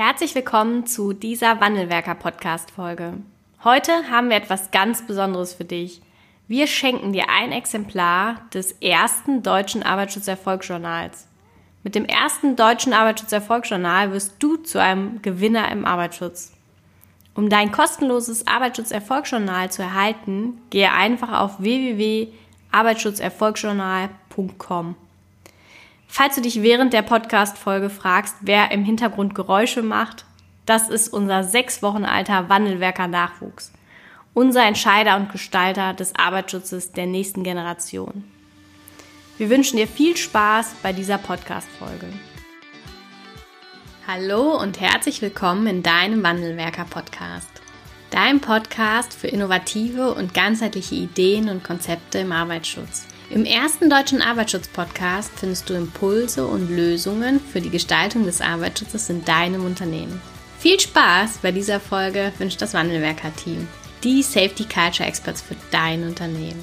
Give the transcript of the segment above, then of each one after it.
Herzlich willkommen zu dieser Wandelwerker Podcast Folge. Heute haben wir etwas ganz Besonderes für dich. Wir schenken dir ein Exemplar des ersten deutschen Arbeitsschutzerfolgsjournals. Mit dem ersten deutschen Arbeitsschutzerfolgsjournal wirst du zu einem Gewinner im Arbeitsschutz. Um dein kostenloses Arbeitsschutzerfolgsjournal zu erhalten, gehe einfach auf www.arbeitsschutzerfolgsjournal.com. Falls du dich während der Podcast-Folge fragst, wer im Hintergrund Geräusche macht, das ist unser sechs Wochen alter Wandelwerker Nachwuchs. Unser Entscheider und Gestalter des Arbeitsschutzes der nächsten Generation. Wir wünschen dir viel Spaß bei dieser Podcast-Folge. Hallo und herzlich willkommen in deinem Wandelwerker Podcast. Dein Podcast für innovative und ganzheitliche Ideen und Konzepte im Arbeitsschutz. Im ersten deutschen Arbeitsschutz-Podcast findest du Impulse und Lösungen für die Gestaltung des Arbeitsschutzes in deinem Unternehmen. Viel Spaß bei dieser Folge wünscht das Wandelwerker-Team, die Safety Culture Experts für dein Unternehmen.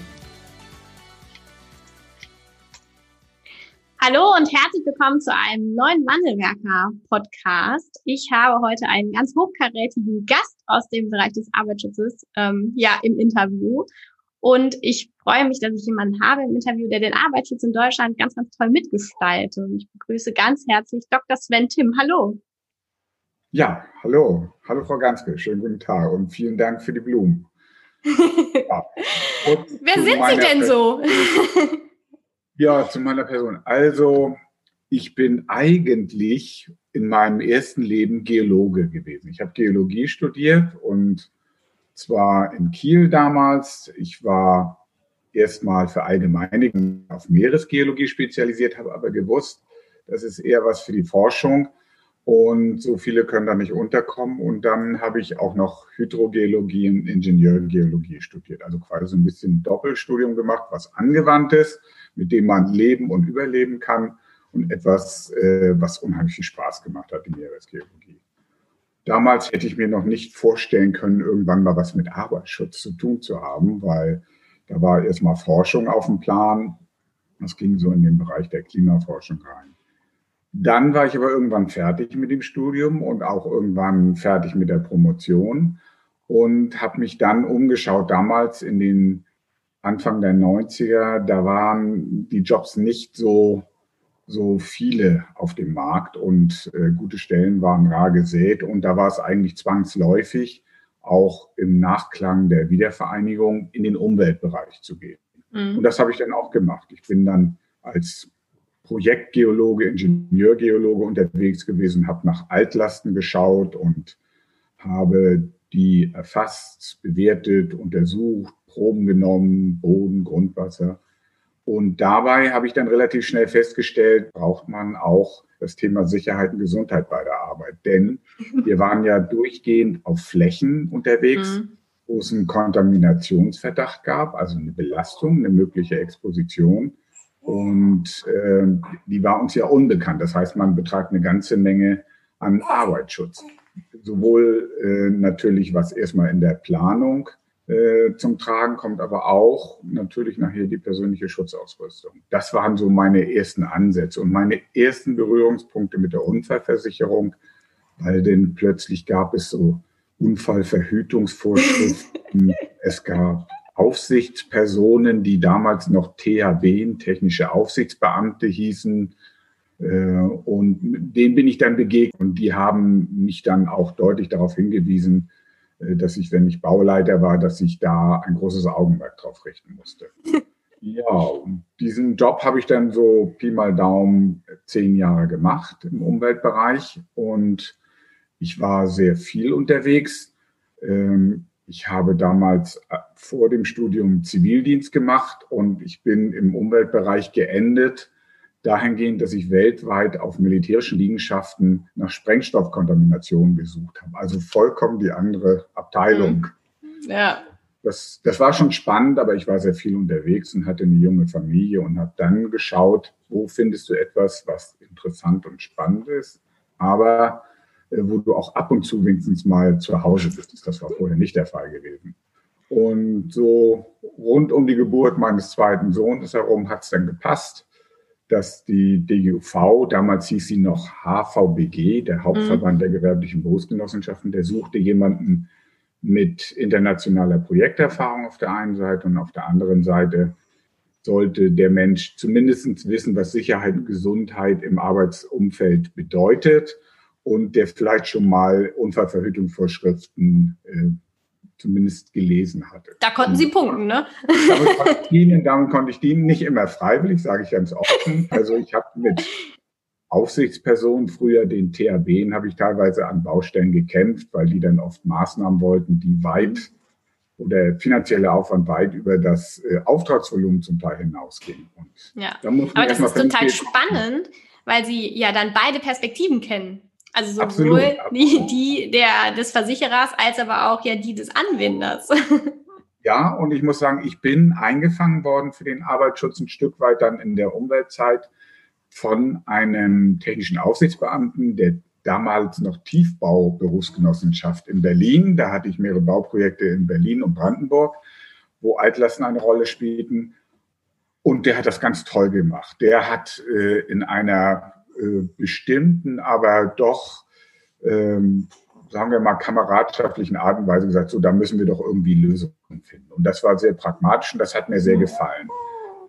Hallo und herzlich willkommen zu einem neuen Wandelwerker-Podcast. Ich habe heute einen ganz hochkarätigen Gast aus dem Bereich des Arbeitsschutzes ähm, ja, im Interview. Und ich freue mich, dass ich jemanden habe im Interview, der den Arbeitsschutz in Deutschland ganz, ganz toll mitgestaltet. Und ich begrüße ganz herzlich Dr. Sven Tim. Hallo. Ja, hallo. Hallo, Frau Ganske. Schönen guten Tag und vielen Dank für die Blumen. Ja. Wer sind Sie denn so? ja, zu meiner Person. Also, ich bin eigentlich in meinem ersten Leben Geologe gewesen. Ich habe Geologie studiert und zwar in Kiel damals. Ich war erstmal für Allgemeinigung auf Meeresgeologie spezialisiert, habe aber gewusst, das ist eher was für die Forschung und so viele können da nicht unterkommen. Und dann habe ich auch noch Hydrogeologie und Ingenieurgeologie studiert, also quasi so ein bisschen Doppelstudium gemacht, was angewandtes, mit dem man leben und überleben kann und etwas, äh, was unheimlich viel Spaß gemacht hat, die Meeresgeologie. Damals hätte ich mir noch nicht vorstellen können, irgendwann mal was mit Arbeitsschutz zu tun zu haben, weil da war erstmal Forschung auf dem Plan. Das ging so in den Bereich der Klimaforschung rein. Dann war ich aber irgendwann fertig mit dem Studium und auch irgendwann fertig mit der Promotion und habe mich dann umgeschaut. Damals in den Anfang der 90er, da waren die Jobs nicht so so viele auf dem Markt und äh, gute Stellen waren rar gesät. Und da war es eigentlich zwangsläufig, auch im Nachklang der Wiedervereinigung in den Umweltbereich zu gehen. Mhm. Und das habe ich dann auch gemacht. Ich bin dann als Projektgeologe, Ingenieurgeologe unterwegs gewesen, habe nach Altlasten geschaut und habe die erfasst, bewertet, untersucht, Proben genommen, Boden, Grundwasser und dabei habe ich dann relativ schnell festgestellt, braucht man auch das Thema Sicherheit und Gesundheit bei der Arbeit. Denn wir waren ja durchgehend auf Flächen unterwegs, mhm. wo es einen Kontaminationsverdacht gab, also eine Belastung, eine mögliche Exposition. Und äh, die war uns ja unbekannt. Das heißt, man betreibt eine ganze Menge an Arbeitsschutz. Sowohl äh, natürlich was erstmal in der Planung äh, zum Tragen kommt aber auch natürlich nachher die persönliche Schutzausrüstung. Das waren so meine ersten Ansätze und meine ersten Berührungspunkte mit der Unfallversicherung, weil denn plötzlich gab es so Unfallverhütungsvorschriften. es gab Aufsichtspersonen, die damals noch THB, technische Aufsichtsbeamte hießen. Äh, und denen bin ich dann begegnet und die haben mich dann auch deutlich darauf hingewiesen, dass ich, wenn ich Bauleiter war, dass ich da ein großes Augenmerk drauf richten musste. ja, diesen Job habe ich dann so Pi mal Daumen zehn Jahre gemacht im Umweltbereich und ich war sehr viel unterwegs. Ähm, ich habe damals äh, vor dem Studium Zivildienst gemacht und ich bin im Umweltbereich geendet dahingehend, dass ich weltweit auf militärischen Liegenschaften nach Sprengstoffkontamination gesucht habe. Also vollkommen die andere Abteilung. Mhm. Ja. Das, das war schon spannend, aber ich war sehr viel unterwegs und hatte eine junge Familie und habe dann geschaut, wo findest du etwas, was interessant und spannend ist, aber äh, wo du auch ab und zu wenigstens mal zu Hause bist. Das war vorher nicht der Fall gewesen. Und so rund um die Geburt meines zweiten Sohnes herum hat es dann gepasst dass die DGUV, damals hieß sie noch HVBG, der Hauptverband mhm. der gewerblichen Berufsgenossenschaften, der suchte jemanden mit internationaler Projekterfahrung auf der einen Seite und auf der anderen Seite sollte der Mensch zumindest wissen, was Sicherheit und Gesundheit im Arbeitsumfeld bedeutet und der vielleicht schon mal Unfallverhütungsvorschriften äh, zumindest gelesen hatte. Da konnten Sie punkten, ne? Damit konnte ich dienen, damit konnte ich dienen, nicht immer freiwillig, sage ich ganz offen. Also ich habe mit Aufsichtspersonen, früher den THB, habe ich teilweise an Baustellen gekämpft, weil die dann oft Maßnahmen wollten, die weit oder finanzielle Aufwand weit über das äh, Auftragsvolumen zum Teil hinausging. Und ja, aber das ist total spannend, weil Sie ja dann beide Perspektiven kennen. Also sowohl absolut, absolut. Die, der, des Versicherers als aber auch ja die des Anwenders. Ja, und ich muss sagen, ich bin eingefangen worden für den Arbeitsschutz ein Stück weit dann in der Umweltzeit von einem technischen Aufsichtsbeamten der damals noch Tiefbau-Berufsgenossenschaft in Berlin. Da hatte ich mehrere Bauprojekte in Berlin und Brandenburg, wo Altlasten eine Rolle spielten. Und der hat das ganz toll gemacht. Der hat äh, in einer bestimmten, aber doch, ähm, sagen wir mal, kameradschaftlichen Art und Weise gesagt, so, da müssen wir doch irgendwie Lösungen finden. Und das war sehr pragmatisch und das hat mir sehr gefallen.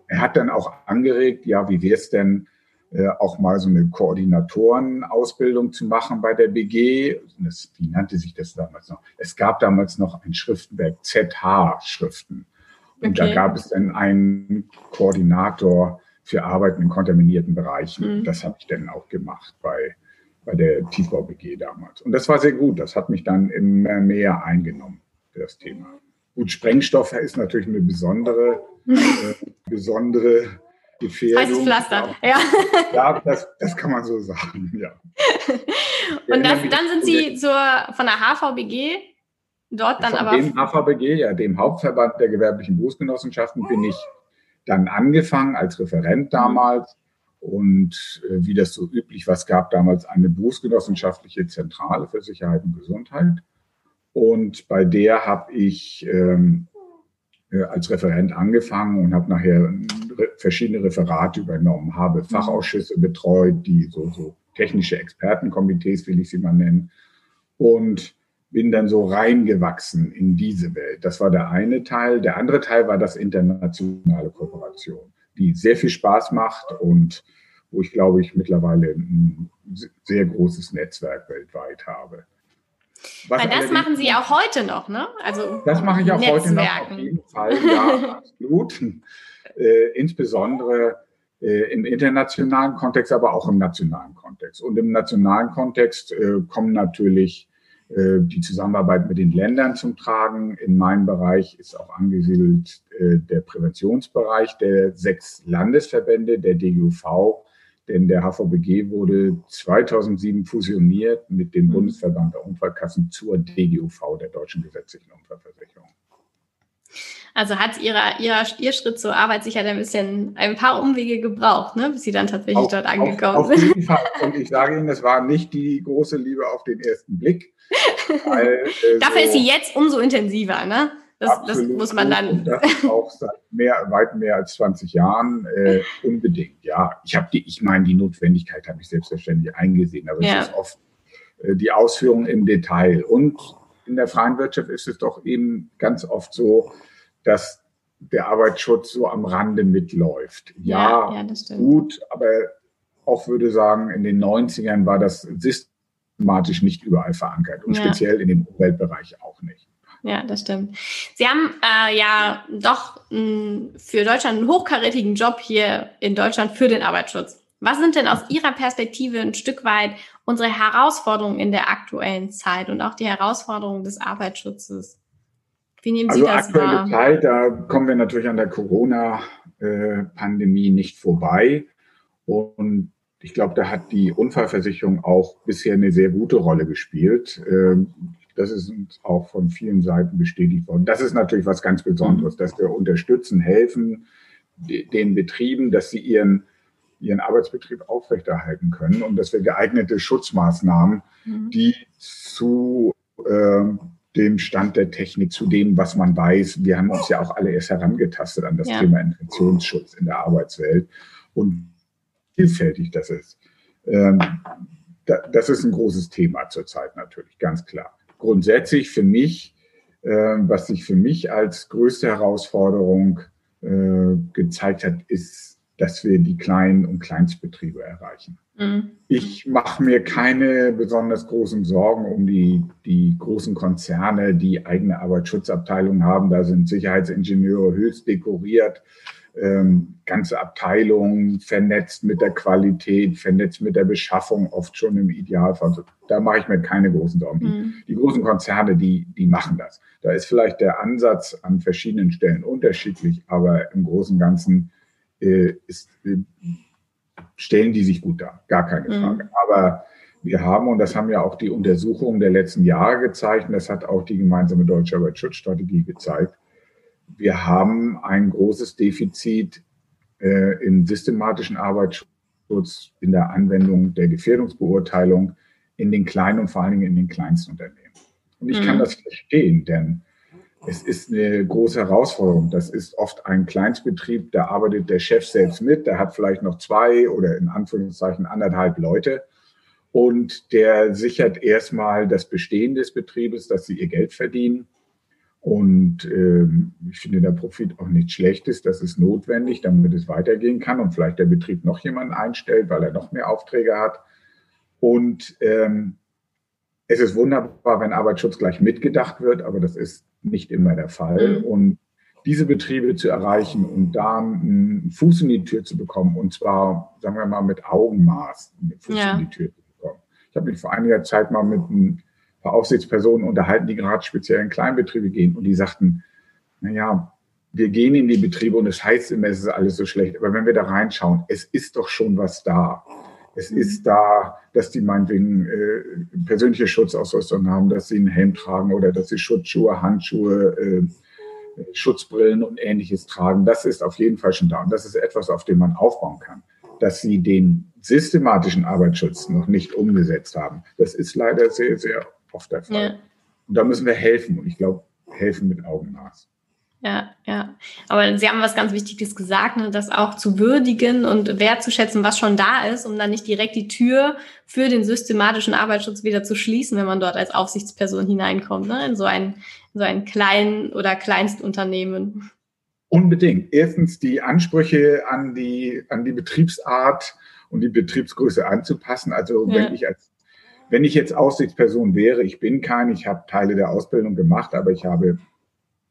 Er hat dann auch angeregt, ja, wie wäre es denn, äh, auch mal so eine Koordinatorenausbildung zu machen bei der BG. Das, wie nannte sich das damals noch? Es gab damals noch ein Schriftenwerk, ZH-Schriften. Und okay. da gab es dann einen Koordinator für Arbeiten in kontaminierten Bereichen. Mhm. Das habe ich dann auch gemacht bei, bei der Tiefbau-BG damals. Und das war sehr gut. Das hat mich dann immer mehr eingenommen für das Thema. Gut, Sprengstoff ist natürlich eine besondere, äh, besondere Gefährdung. Heißes Pflaster, ja. Ja, das, das kann man so sagen, ja. Und das, dann sind Sie zur, von der HVBG dort dann von aber. Dem HVBG, ja, dem Hauptverband der gewerblichen Berufsgenossenschaften, bin ich dann angefangen als Referent damals. Und äh, wie das so üblich war, es gab damals eine berufsgenossenschaftliche Zentrale für Sicherheit und Gesundheit. Und bei der habe ich ähm, äh, als Referent angefangen und habe nachher verschiedene Referate übernommen, habe Fachausschüsse betreut, die so, so technische Expertenkomitees, will ich sie mal nennen. Und bin dann so reingewachsen in diese Welt. Das war der eine Teil. Der andere Teil war das internationale Kooperation, die sehr viel Spaß macht und wo ich glaube ich mittlerweile ein sehr großes Netzwerk weltweit habe. Was Weil das machen Sie auch heute noch, ne? Also das mache ich auch heute noch auf jeden Fall, ja, absolut. Äh, insbesondere äh, im internationalen Kontext, aber auch im nationalen Kontext. Und im nationalen Kontext äh, kommen natürlich die Zusammenarbeit mit den Ländern zum Tragen. In meinem Bereich ist auch angesiedelt äh, der Präventionsbereich der sechs Landesverbände der DGUV, denn der HVBG wurde 2007 fusioniert mit dem mhm. Bundesverband der Unfallkassen zur DGUV, der Deutschen Gesetzlichen Unfallversicherung. Also hat ihrer, ihrer, ihr Schritt zur Arbeit sicher ein bisschen ein paar Umwege gebraucht, ne, bis sie dann tatsächlich auf, dort angekommen auf, sind. Auf jeden Fall. Und ich sage Ihnen, es war nicht die große Liebe auf den ersten Blick. Weil, äh, Dafür so ist sie jetzt umso intensiver, ne? Das, das muss man dann. Das auch seit mehr, weit mehr als 20 Jahren äh, unbedingt. Ja, ich habe die, ich meine, die Notwendigkeit habe ich selbstverständlich eingesehen, aber ja. es ist oft äh, die Ausführung im Detail. Und in der freien Wirtschaft ist es doch eben ganz oft so, dass der Arbeitsschutz so am Rande mitläuft. Ja, ja, ja gut, aber auch würde sagen, in den 90ern war das systematisch nicht überall verankert und ja. speziell in dem Umweltbereich auch nicht. Ja, das stimmt. Sie haben äh, ja doch mh, für Deutschland einen hochkarätigen Job hier in Deutschland für den Arbeitsschutz. Was sind denn aus Ihrer Perspektive ein Stück weit unsere Herausforderungen in der aktuellen Zeit und auch die Herausforderungen des Arbeitsschutzes? Wie nehmen Sie also das aktuelle wahr? Zeit, da kommen wir natürlich an der Corona-Pandemie nicht vorbei. Und ich glaube, da hat die Unfallversicherung auch bisher eine sehr gute Rolle gespielt. Ähm, das ist uns auch von vielen Seiten bestätigt worden. Das ist natürlich was ganz Besonderes, mhm. dass wir unterstützen, helfen den Betrieben, dass sie ihren, ihren Arbeitsbetrieb aufrechterhalten können und dass wir geeignete Schutzmaßnahmen, mhm. die zu äh, dem Stand der Technik, zu dem, was man weiß. Wir haben uns ja auch alle erst herangetastet an das ja. Thema Infektionsschutz in der Arbeitswelt. Und vielfältig das ist. Ähm, da, das ist ein großes Thema zurzeit natürlich, ganz klar. Grundsätzlich für mich, äh, was sich für mich als größte Herausforderung äh, gezeigt hat, ist, dass wir die kleinen und Kleinstbetriebe erreichen. Mhm. Ich mache mir keine besonders großen Sorgen um die, die großen Konzerne, die eigene Arbeitsschutzabteilungen haben. Da sind Sicherheitsingenieure höchst dekoriert ähm, ganze Abteilungen vernetzt mit der Qualität, vernetzt mit der Beschaffung, oft schon im Idealfall. Da mache ich mir keine großen Sorgen. Mhm. Die, großen Konzerne, die, die machen das. Da ist vielleicht der Ansatz an verschiedenen Stellen unterschiedlich, aber im Großen und Ganzen äh, ist, äh, stellen die sich gut dar. Gar keine mhm. Frage. Mhm. Aber wir haben, und das haben ja auch die Untersuchungen der letzten Jahre gezeigt, und das hat auch die gemeinsame deutsche Arbeitsschutzstrategie gezeigt, wir haben ein großes Defizit äh, im systematischen Arbeitsschutz, in der Anwendung der Gefährdungsbeurteilung in den kleinen und vor allen Dingen in den kleinsten Unternehmen. Und ich mhm. kann das verstehen, denn es ist eine große Herausforderung. Das ist oft ein Kleinstbetrieb, da arbeitet der Chef selbst mit, der hat vielleicht noch zwei oder in Anführungszeichen anderthalb Leute und der sichert erstmal das Bestehen des Betriebes, dass sie ihr Geld verdienen und ähm, ich finde, der Profit auch nicht schlecht ist. Das ist notwendig, damit es weitergehen kann und vielleicht der Betrieb noch jemanden einstellt, weil er noch mehr Aufträge hat. Und ähm, es ist wunderbar, wenn Arbeitsschutz gleich mitgedacht wird, aber das ist nicht immer der Fall. Mhm. Und diese Betriebe zu erreichen und da einen Fuß in die Tür zu bekommen, und zwar, sagen wir mal, mit Augenmaß einen Fuß ja. in die Tür zu bekommen. Ich habe mich vor einiger Zeit mal mit einem Aufsichtspersonen unterhalten, die gerade speziell in Kleinbetriebe gehen und die sagten, na ja, wir gehen in die Betriebe und es heißt immer, es ist alles so schlecht. Aber wenn wir da reinschauen, es ist doch schon was da. Es mhm. ist da, dass die meinetwegen äh, persönliche Schutzausrüstung haben, dass sie einen Helm tragen oder dass sie Schutzschuhe, Handschuhe, äh, Schutzbrillen und ähnliches tragen. Das ist auf jeden Fall schon da. Und das ist etwas, auf dem man aufbauen kann. Dass sie den systematischen Arbeitsschutz noch nicht umgesetzt haben, das ist leider sehr, sehr oft der Fall. Ja. Und da müssen wir helfen. Und ich glaube, helfen mit Augenmaß. Ja, ja. Aber Sie haben was ganz Wichtiges gesagt, ne, das auch zu würdigen und wertzuschätzen, was schon da ist, um dann nicht direkt die Tür für den systematischen Arbeitsschutz wieder zu schließen, wenn man dort als Aufsichtsperson hineinkommt, ne, in so ein, in so ein klein oder Kleinstunternehmen. Unbedingt. Erstens die Ansprüche an die, an die Betriebsart und die Betriebsgröße anzupassen. Also ja. wenn ich als wenn ich jetzt Aussichtsperson wäre, ich bin kein, ich habe Teile der Ausbildung gemacht, aber ich habe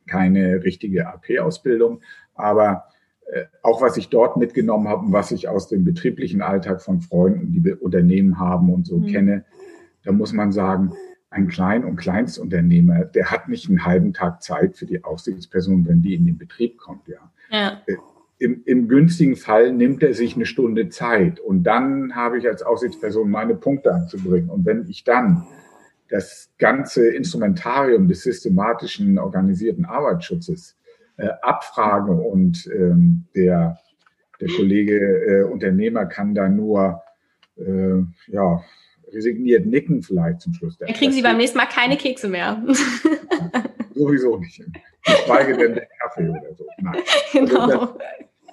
keine richtige AP-Ausbildung. Aber äh, auch was ich dort mitgenommen habe und was ich aus dem betrieblichen Alltag von Freunden, die Unternehmen haben und so mhm. kenne, da muss man sagen, ein Klein- und Kleinstunternehmer, der hat nicht einen halben Tag Zeit für die Aufsichtsperson, wenn die in den Betrieb kommt, ja. ja. Äh, im, im günstigen Fall nimmt er sich eine Stunde Zeit und dann habe ich als Aussichtsperson meine Punkte anzubringen. Und wenn ich dann das ganze Instrumentarium des systematischen organisierten Arbeitsschutzes äh, abfrage und ähm, der, der Kollege äh, Unternehmer kann da nur äh, ja, resigniert nicken vielleicht zum Schluss. Dann kriegen Sie beim nächsten Mal keine Kekse mehr. Sowieso nicht. Geschweige denn der Kaffee oder so. Nein. Genau. Also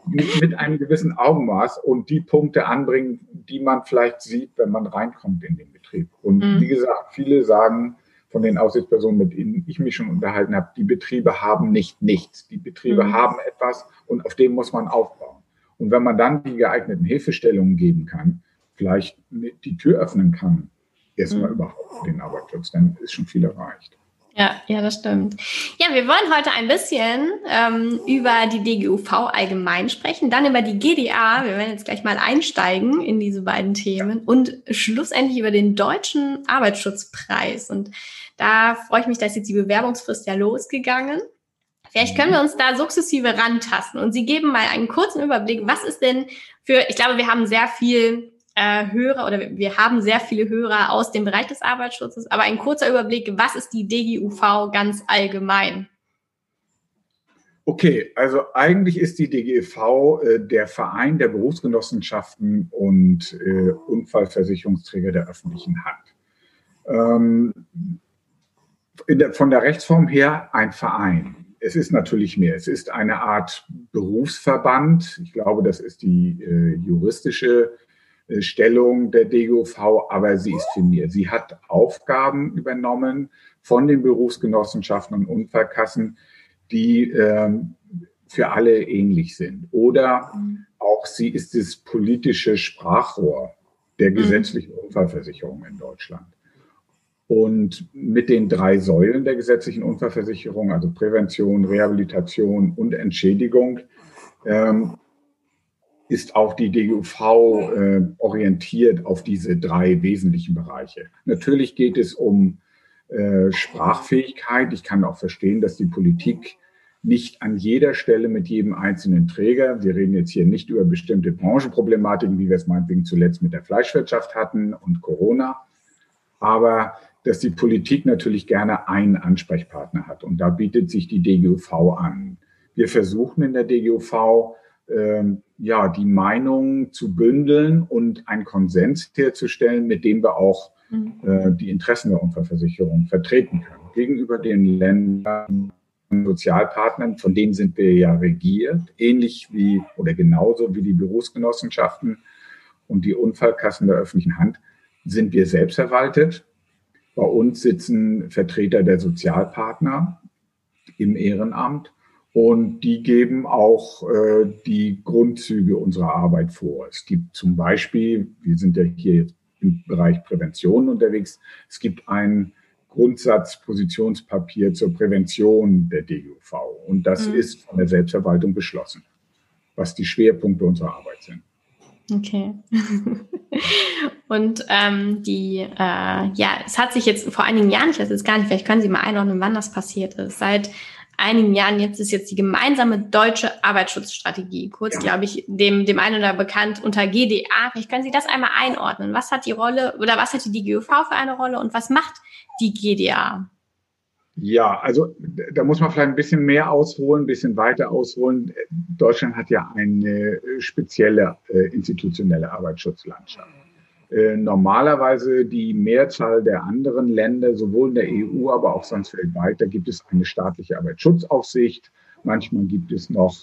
mit, mit einem gewissen Augenmaß und die Punkte anbringen, die man vielleicht sieht, wenn man reinkommt in den Betrieb. Und mhm. wie gesagt, viele sagen von den Aussichtspersonen, mit denen ich mich schon unterhalten habe, die Betriebe haben nicht nichts. Die Betriebe mhm. haben etwas und auf dem muss man aufbauen. Und wenn man dann die geeigneten Hilfestellungen geben kann, vielleicht die Tür öffnen kann, erstmal mhm. überhaupt für den Arbeitsschutz, dann ist schon viel erreicht. Ja, ja, das stimmt. Ja, wir wollen heute ein bisschen ähm, über die DGUV allgemein sprechen, dann über die GDA. Wir werden jetzt gleich mal einsteigen in diese beiden Themen und schlussendlich über den deutschen Arbeitsschutzpreis. Und da freue ich mich, dass jetzt die Bewerbungsfrist ja losgegangen. Vielleicht können wir uns da sukzessive rantasten und Sie geben mal einen kurzen Überblick. Was ist denn für, ich glaube, wir haben sehr viel äh, Hörer oder wir haben sehr viele Hörer aus dem Bereich des Arbeitsschutzes, aber ein kurzer Überblick, was ist die DGUV ganz allgemein? Okay, also eigentlich ist die DGUV äh, der Verein der Berufsgenossenschaften und äh, Unfallversicherungsträger der öffentlichen Hand. Ähm, der, von der Rechtsform her ein Verein. Es ist natürlich mehr. Es ist eine Art Berufsverband. Ich glaube, das ist die äh, juristische Stellung der DGUV, aber sie ist viel mehr. Sie hat Aufgaben übernommen von den Berufsgenossenschaften und Unfallkassen, die ähm, für alle ähnlich sind. Oder mhm. auch sie ist das politische Sprachrohr der mhm. gesetzlichen Unfallversicherung in Deutschland. Und mit den drei Säulen der gesetzlichen Unfallversicherung, also Prävention, Rehabilitation und Entschädigung, ähm, ist auch die DGUV äh, orientiert auf diese drei wesentlichen Bereiche. Natürlich geht es um äh, Sprachfähigkeit. Ich kann auch verstehen, dass die Politik nicht an jeder Stelle mit jedem einzelnen Träger, wir reden jetzt hier nicht über bestimmte Branchenproblematiken, wie wir es meinetwegen zuletzt mit der Fleischwirtschaft hatten und Corona, aber dass die Politik natürlich gerne einen Ansprechpartner hat. Und da bietet sich die DGUV an. Wir versuchen in der DGUV, ja, die Meinungen zu bündeln und einen Konsens herzustellen, mit dem wir auch mhm. äh, die Interessen der Unfallversicherung vertreten können. Gegenüber den Ländern, Sozialpartnern, von denen sind wir ja regiert, ähnlich wie oder genauso wie die Berufsgenossenschaften und die Unfallkassen der öffentlichen Hand, sind wir selbstverwaltet. Bei uns sitzen Vertreter der Sozialpartner im Ehrenamt und die geben auch äh, die Grundzüge unserer Arbeit vor. Es gibt zum Beispiel, wir sind ja hier jetzt im Bereich Prävention unterwegs, es gibt ein Grundsatzpositionspapier zur Prävention der DGUV und das mhm. ist von der Selbstverwaltung beschlossen, was die Schwerpunkte unserer Arbeit sind. Okay. und ähm, die, äh, ja, es hat sich jetzt vor einigen Jahren, ich weiß jetzt gar nicht, vielleicht können Sie mal einordnen, wann das passiert ist. Seit einigen Jahren jetzt ist jetzt die gemeinsame deutsche Arbeitsschutzstrategie, kurz, ja. glaube ich, dem, dem einen oder bekannt unter GDA. Vielleicht können Sie das einmal einordnen. Was hat die Rolle oder was hat die DGUV für eine Rolle und was macht die GDA? Ja, also da muss man vielleicht ein bisschen mehr ausholen, ein bisschen weiter ausholen. Deutschland hat ja eine spezielle äh, institutionelle Arbeitsschutzlandschaft. Äh, normalerweise die Mehrzahl der anderen Länder, sowohl in der EU, aber auch sonst weltweit, da gibt es eine staatliche Arbeitsschutzaufsicht. Manchmal gibt es noch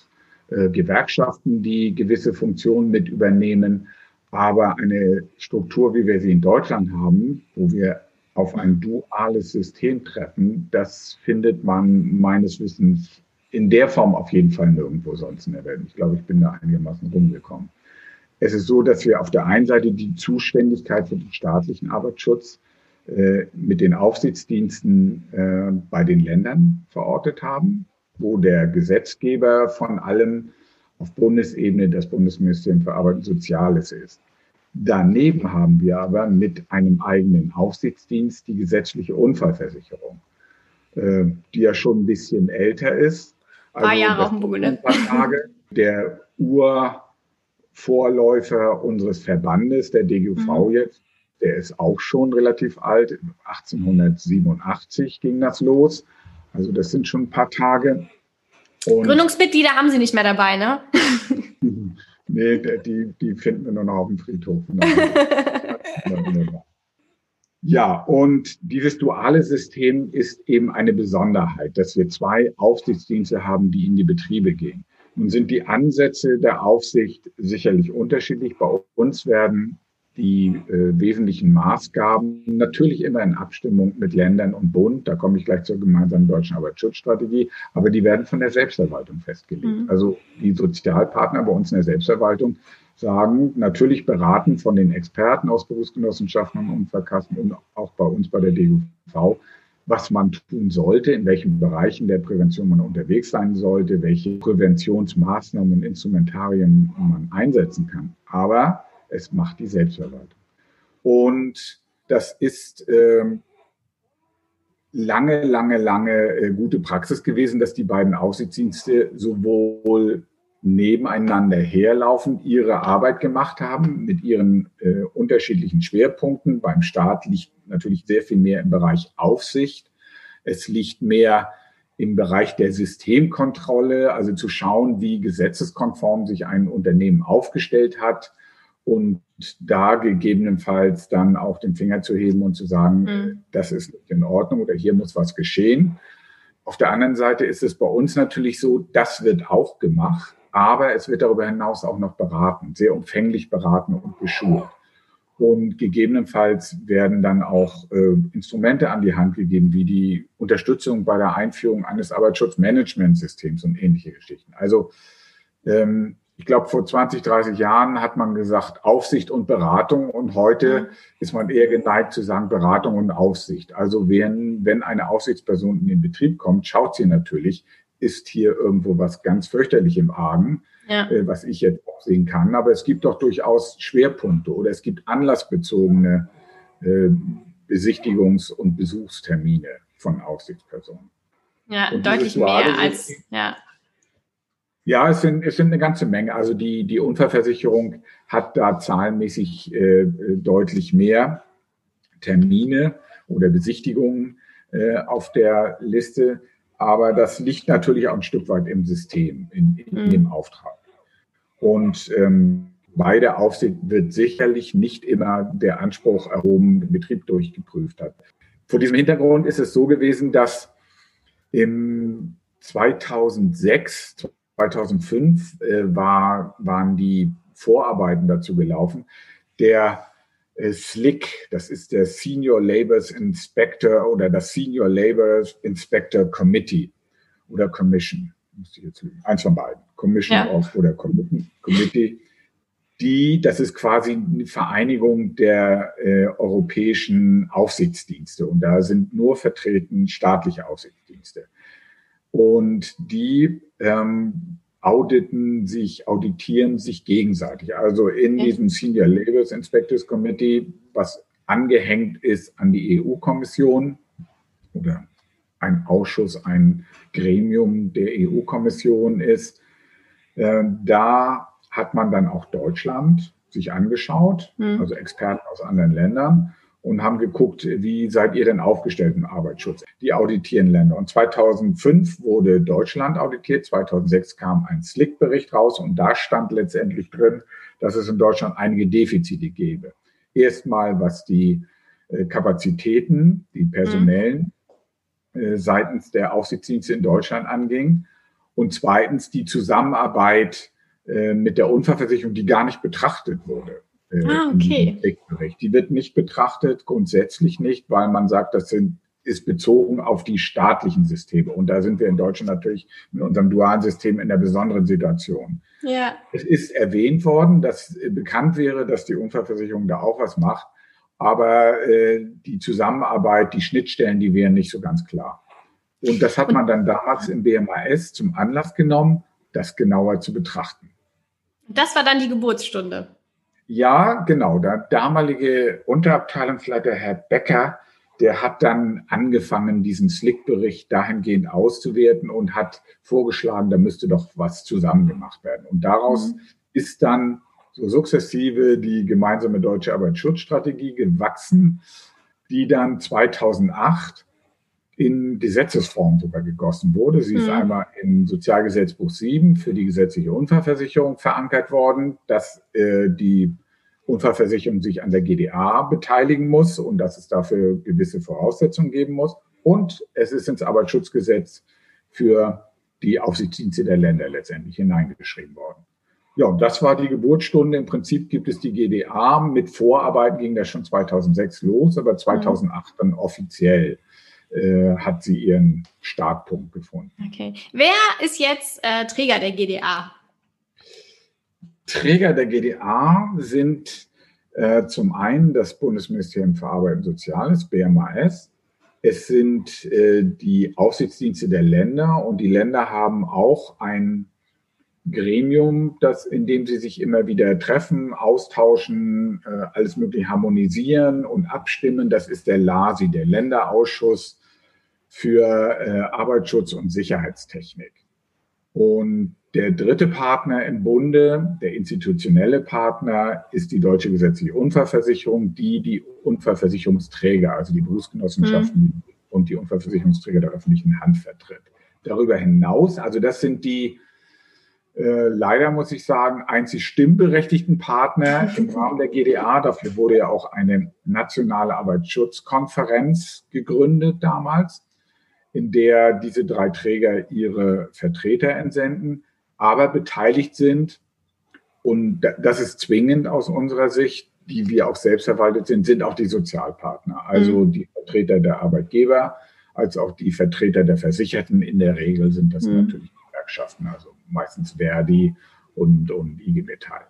äh, Gewerkschaften, die gewisse Funktionen mit übernehmen. Aber eine Struktur, wie wir sie in Deutschland haben, wo wir auf ein duales System treffen, das findet man meines Wissens in der Form auf jeden Fall nirgendwo sonst in der Welt. Ich glaube, ich bin da einigermaßen rumgekommen. Es ist so, dass wir auf der einen Seite die Zuständigkeit für den staatlichen Arbeitsschutz äh, mit den Aufsichtsdiensten äh, bei den Ländern verortet haben, wo der Gesetzgeber von allem auf Bundesebene das Bundesministerium für Arbeit und Soziales ist. Daneben haben wir aber mit einem eigenen Aufsichtsdienst die gesetzliche Unfallversicherung, äh, die ja schon ein bisschen älter ist. Also Paar Jahre auf dem Buckel, Urvorläufer unseres Verbandes, der DGUV mhm. jetzt, der ist auch schon relativ alt. 1887 ging das los. Also das sind schon ein paar Tage. Und Gründungsmitglieder haben Sie nicht mehr dabei, ne? Nee, die, die finden wir nur noch auf dem Friedhof. ja, und dieses duale System ist eben eine Besonderheit, dass wir zwei Aufsichtsdienste haben, die in die Betriebe gehen. Nun sind die Ansätze der Aufsicht sicherlich unterschiedlich. Bei uns werden die äh, wesentlichen Maßgaben, natürlich immer in Abstimmung mit Ländern und Bund, da komme ich gleich zur gemeinsamen deutschen Arbeitsschutzstrategie, aber die werden von der Selbstverwaltung festgelegt. Mhm. Also die Sozialpartner bei uns in der Selbstverwaltung sagen, natürlich beraten von den Experten aus Berufsgenossenschaften und Unfallkassen und auch bei uns bei der DUV, was man tun sollte, in welchen Bereichen der Prävention man unterwegs sein sollte, welche Präventionsmaßnahmen und Instrumentarien man einsetzen kann. Aber es macht die Selbstverwaltung. Und das ist ähm, lange, lange, lange äh, gute Praxis gewesen, dass die beiden Aufsichtsdienste sowohl nebeneinander herlaufen, ihre Arbeit gemacht haben mit ihren äh, unterschiedlichen Schwerpunkten. Beim Staat liegt natürlich sehr viel mehr im Bereich Aufsicht. Es liegt mehr im Bereich der Systemkontrolle, also zu schauen, wie gesetzeskonform sich ein Unternehmen aufgestellt hat, und da gegebenenfalls dann auch den Finger zu heben und zu sagen, mhm. das ist nicht in Ordnung oder hier muss was geschehen. Auf der anderen Seite ist es bei uns natürlich so, das wird auch gemacht, aber es wird darüber hinaus auch noch beraten, sehr umfänglich beraten und geschult. Und gegebenenfalls werden dann auch äh, Instrumente an die Hand gegeben, wie die Unterstützung bei der Einführung eines Arbeitsschutzmanagementsystems und ähnliche Geschichten. Also ähm, ich glaube, vor 20, 30 Jahren hat man gesagt Aufsicht und Beratung und heute ist man eher geneigt zu sagen Beratung und Aufsicht. Also wenn, wenn eine Aufsichtsperson in den Betrieb kommt, schaut sie natürlich, ist hier irgendwo was ganz fürchterlich im Argen ja. äh, was ich jetzt auch sehen kann. Aber es gibt doch durchaus Schwerpunkte oder es gibt anlassbezogene äh, Besichtigungs- und Besuchstermine von Aufsichtspersonen. Ja, und deutlich mehr als, ja. Ja, es sind, es sind eine ganze Menge. Also die, die Unfallversicherung hat da zahlenmäßig äh, deutlich mehr Termine oder Besichtigungen äh, auf der Liste. Aber das liegt natürlich auch ein Stück weit im System, in, in mhm. dem Auftrag. Und ähm, bei der Aufsicht wird sicherlich nicht immer der Anspruch erhoben, den Betrieb durchgeprüft hat. Vor diesem Hintergrund ist es so gewesen, dass im 2006, 2005 äh, war, waren die Vorarbeiten dazu gelaufen. Der SLIC, das ist der Senior Labours Inspector oder das Senior Labours Inspector Committee oder Commission. Muss ich jetzt lügen, eins von beiden, Commission ja. of oder Committee, die, das ist quasi eine Vereinigung der äh, europäischen Aufsichtsdienste. Und da sind nur vertreten staatliche Aufsichtsdienste. Und die ähm, auditen sich, auditieren sich gegenseitig. Also in okay. diesem Senior Labels Inspectors Committee, was angehängt ist an die EU-Kommission oder ein Ausschuss, ein Gremium der EU-Kommission ist. Äh, da hat man dann auch Deutschland sich angeschaut, mhm. also Experten aus anderen Ländern und haben geguckt, wie seid ihr denn aufgestellt im Arbeitsschutz? Die auditieren Länder. Und 2005 wurde Deutschland auditiert, 2006 kam ein Slick-Bericht raus und da stand letztendlich drin, dass es in Deutschland einige Defizite gäbe. Erstmal, was die äh, Kapazitäten, die personellen äh, seitens der Aufsichtsdienste in Deutschland anging. Und zweitens die Zusammenarbeit äh, mit der Unfallversicherung, die gar nicht betrachtet wurde. Äh, ah, okay. Die wird nicht betrachtet, grundsätzlich nicht, weil man sagt, das sind, ist bezogen auf die staatlichen Systeme. Und da sind wir in Deutschland natürlich mit unserem dualen System in einer besonderen Situation. Ja. Es ist erwähnt worden, dass bekannt wäre, dass die Unfallversicherung da auch was macht aber äh, die Zusammenarbeit, die Schnittstellen, die wären nicht so ganz klar. Und das hat man dann damals im BMAS zum Anlass genommen, das genauer zu betrachten. Das war dann die Geburtsstunde. Ja, genau. Der damalige Unterabteilungsleiter Herr Becker, der hat dann angefangen, diesen Slick-Bericht dahingehend auszuwerten und hat vorgeschlagen, da müsste doch was zusammen gemacht werden. Und daraus mhm. ist dann so sukzessive die gemeinsame deutsche Arbeitsschutzstrategie gewachsen, die dann 2008 in Gesetzesform sogar gegossen wurde. Sie mhm. ist einmal im Sozialgesetzbuch 7 für die gesetzliche Unfallversicherung verankert worden, dass äh, die Unfallversicherung sich an der GDA beteiligen muss und dass es dafür gewisse Voraussetzungen geben muss. Und es ist ins Arbeitsschutzgesetz für die Aufsichtsdienste der Länder letztendlich hineingeschrieben worden. Ja, das war die Geburtsstunde. Im Prinzip gibt es die GDA. Mit Vorarbeiten ging das schon 2006 los, aber 2008 dann offiziell äh, hat sie ihren Startpunkt gefunden. Okay. Wer ist jetzt äh, Träger der GDA? Träger der GDA sind äh, zum einen das Bundesministerium für Arbeit und Soziales, BMAS. Es sind äh, die Aufsichtsdienste der Länder und die Länder haben auch ein Gremium, das, in dem sie sich immer wieder treffen, austauschen, äh, alles mögliche harmonisieren und abstimmen. Das ist der LASI, der Länderausschuss für äh, Arbeitsschutz und Sicherheitstechnik. Und der dritte Partner im Bunde, der institutionelle Partner, ist die Deutsche Gesetzliche Unfallversicherung, die die Unfallversicherungsträger, also die Berufsgenossenschaften mhm. und die Unfallversicherungsträger der öffentlichen Hand vertritt. Darüber hinaus, also das sind die äh, leider muss ich sagen, einzig stimmberechtigten Partner im Rahmen der GDA. Dafür wurde ja auch eine nationale Arbeitsschutzkonferenz gegründet damals, in der diese drei Träger ihre Vertreter entsenden. aber beteiligt sind. Und das ist zwingend aus unserer Sicht, die wir auch selbst verwaltet sind, sind auch die Sozialpartner, also mhm. die Vertreter der Arbeitgeber, als auch die Vertreter der Versicherten. In der Regel sind das mhm. natürlich die Gewerkschaften, also meistens Verdi und, und IG Metall.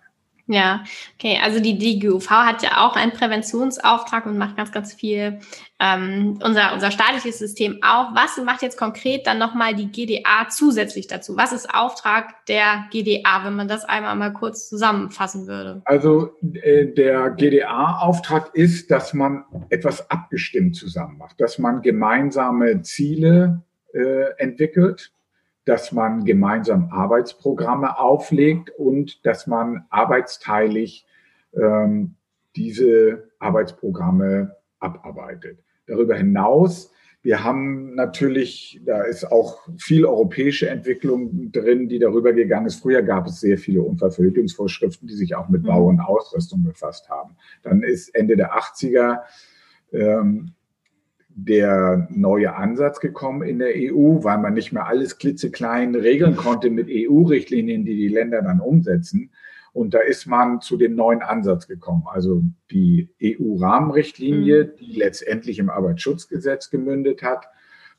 Ja, okay. Also die DGUV hat ja auch einen Präventionsauftrag und macht ganz, ganz viel. Ähm, unser, unser staatliches System auch. Was macht jetzt konkret dann nochmal die GDA zusätzlich dazu? Was ist Auftrag der GDA, wenn man das einmal mal kurz zusammenfassen würde? Also äh, der GDA-Auftrag ist, dass man etwas abgestimmt zusammen macht, dass man gemeinsame Ziele äh, entwickelt dass man gemeinsam Arbeitsprogramme auflegt und dass man arbeitsteilig ähm, diese Arbeitsprogramme abarbeitet. Darüber hinaus, wir haben natürlich, da ist auch viel europäische Entwicklung drin, die darüber gegangen ist. Früher gab es sehr viele Unfallverhütungsvorschriften, die sich auch mit Bau und Ausrüstung befasst haben. Dann ist Ende der 80er ähm, der neue Ansatz gekommen in der EU, weil man nicht mehr alles klitzeklein regeln konnte mit EU-Richtlinien, die die Länder dann umsetzen. Und da ist man zu dem neuen Ansatz gekommen. Also die EU-Rahmenrichtlinie, mhm. die letztendlich im Arbeitsschutzgesetz gemündet hat,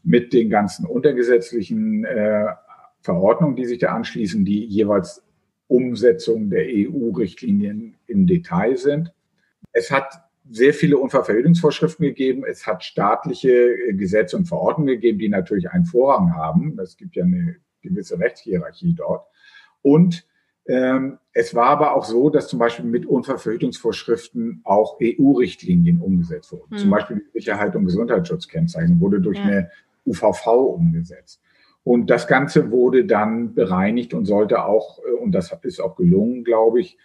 mit den ganzen untergesetzlichen äh, Verordnungen, die sich da anschließen, die jeweils Umsetzung der EU-Richtlinien im Detail sind. Es hat sehr viele Unfallverhütungsvorschriften gegeben. Es hat staatliche äh, Gesetze und Verordnungen gegeben, die natürlich einen Vorrang haben. Es gibt ja eine gewisse Rechtshierarchie dort. Und ähm, es war aber auch so, dass zum Beispiel mit Unfallverhütungsvorschriften auch EU-Richtlinien umgesetzt wurden. Mhm. Zum Beispiel die Sicherheit und Gesundheitsschutzkennzeichnung wurde durch ja. eine UVV umgesetzt. Und das Ganze wurde dann bereinigt und sollte auch, äh, und das ist auch gelungen, glaube ich,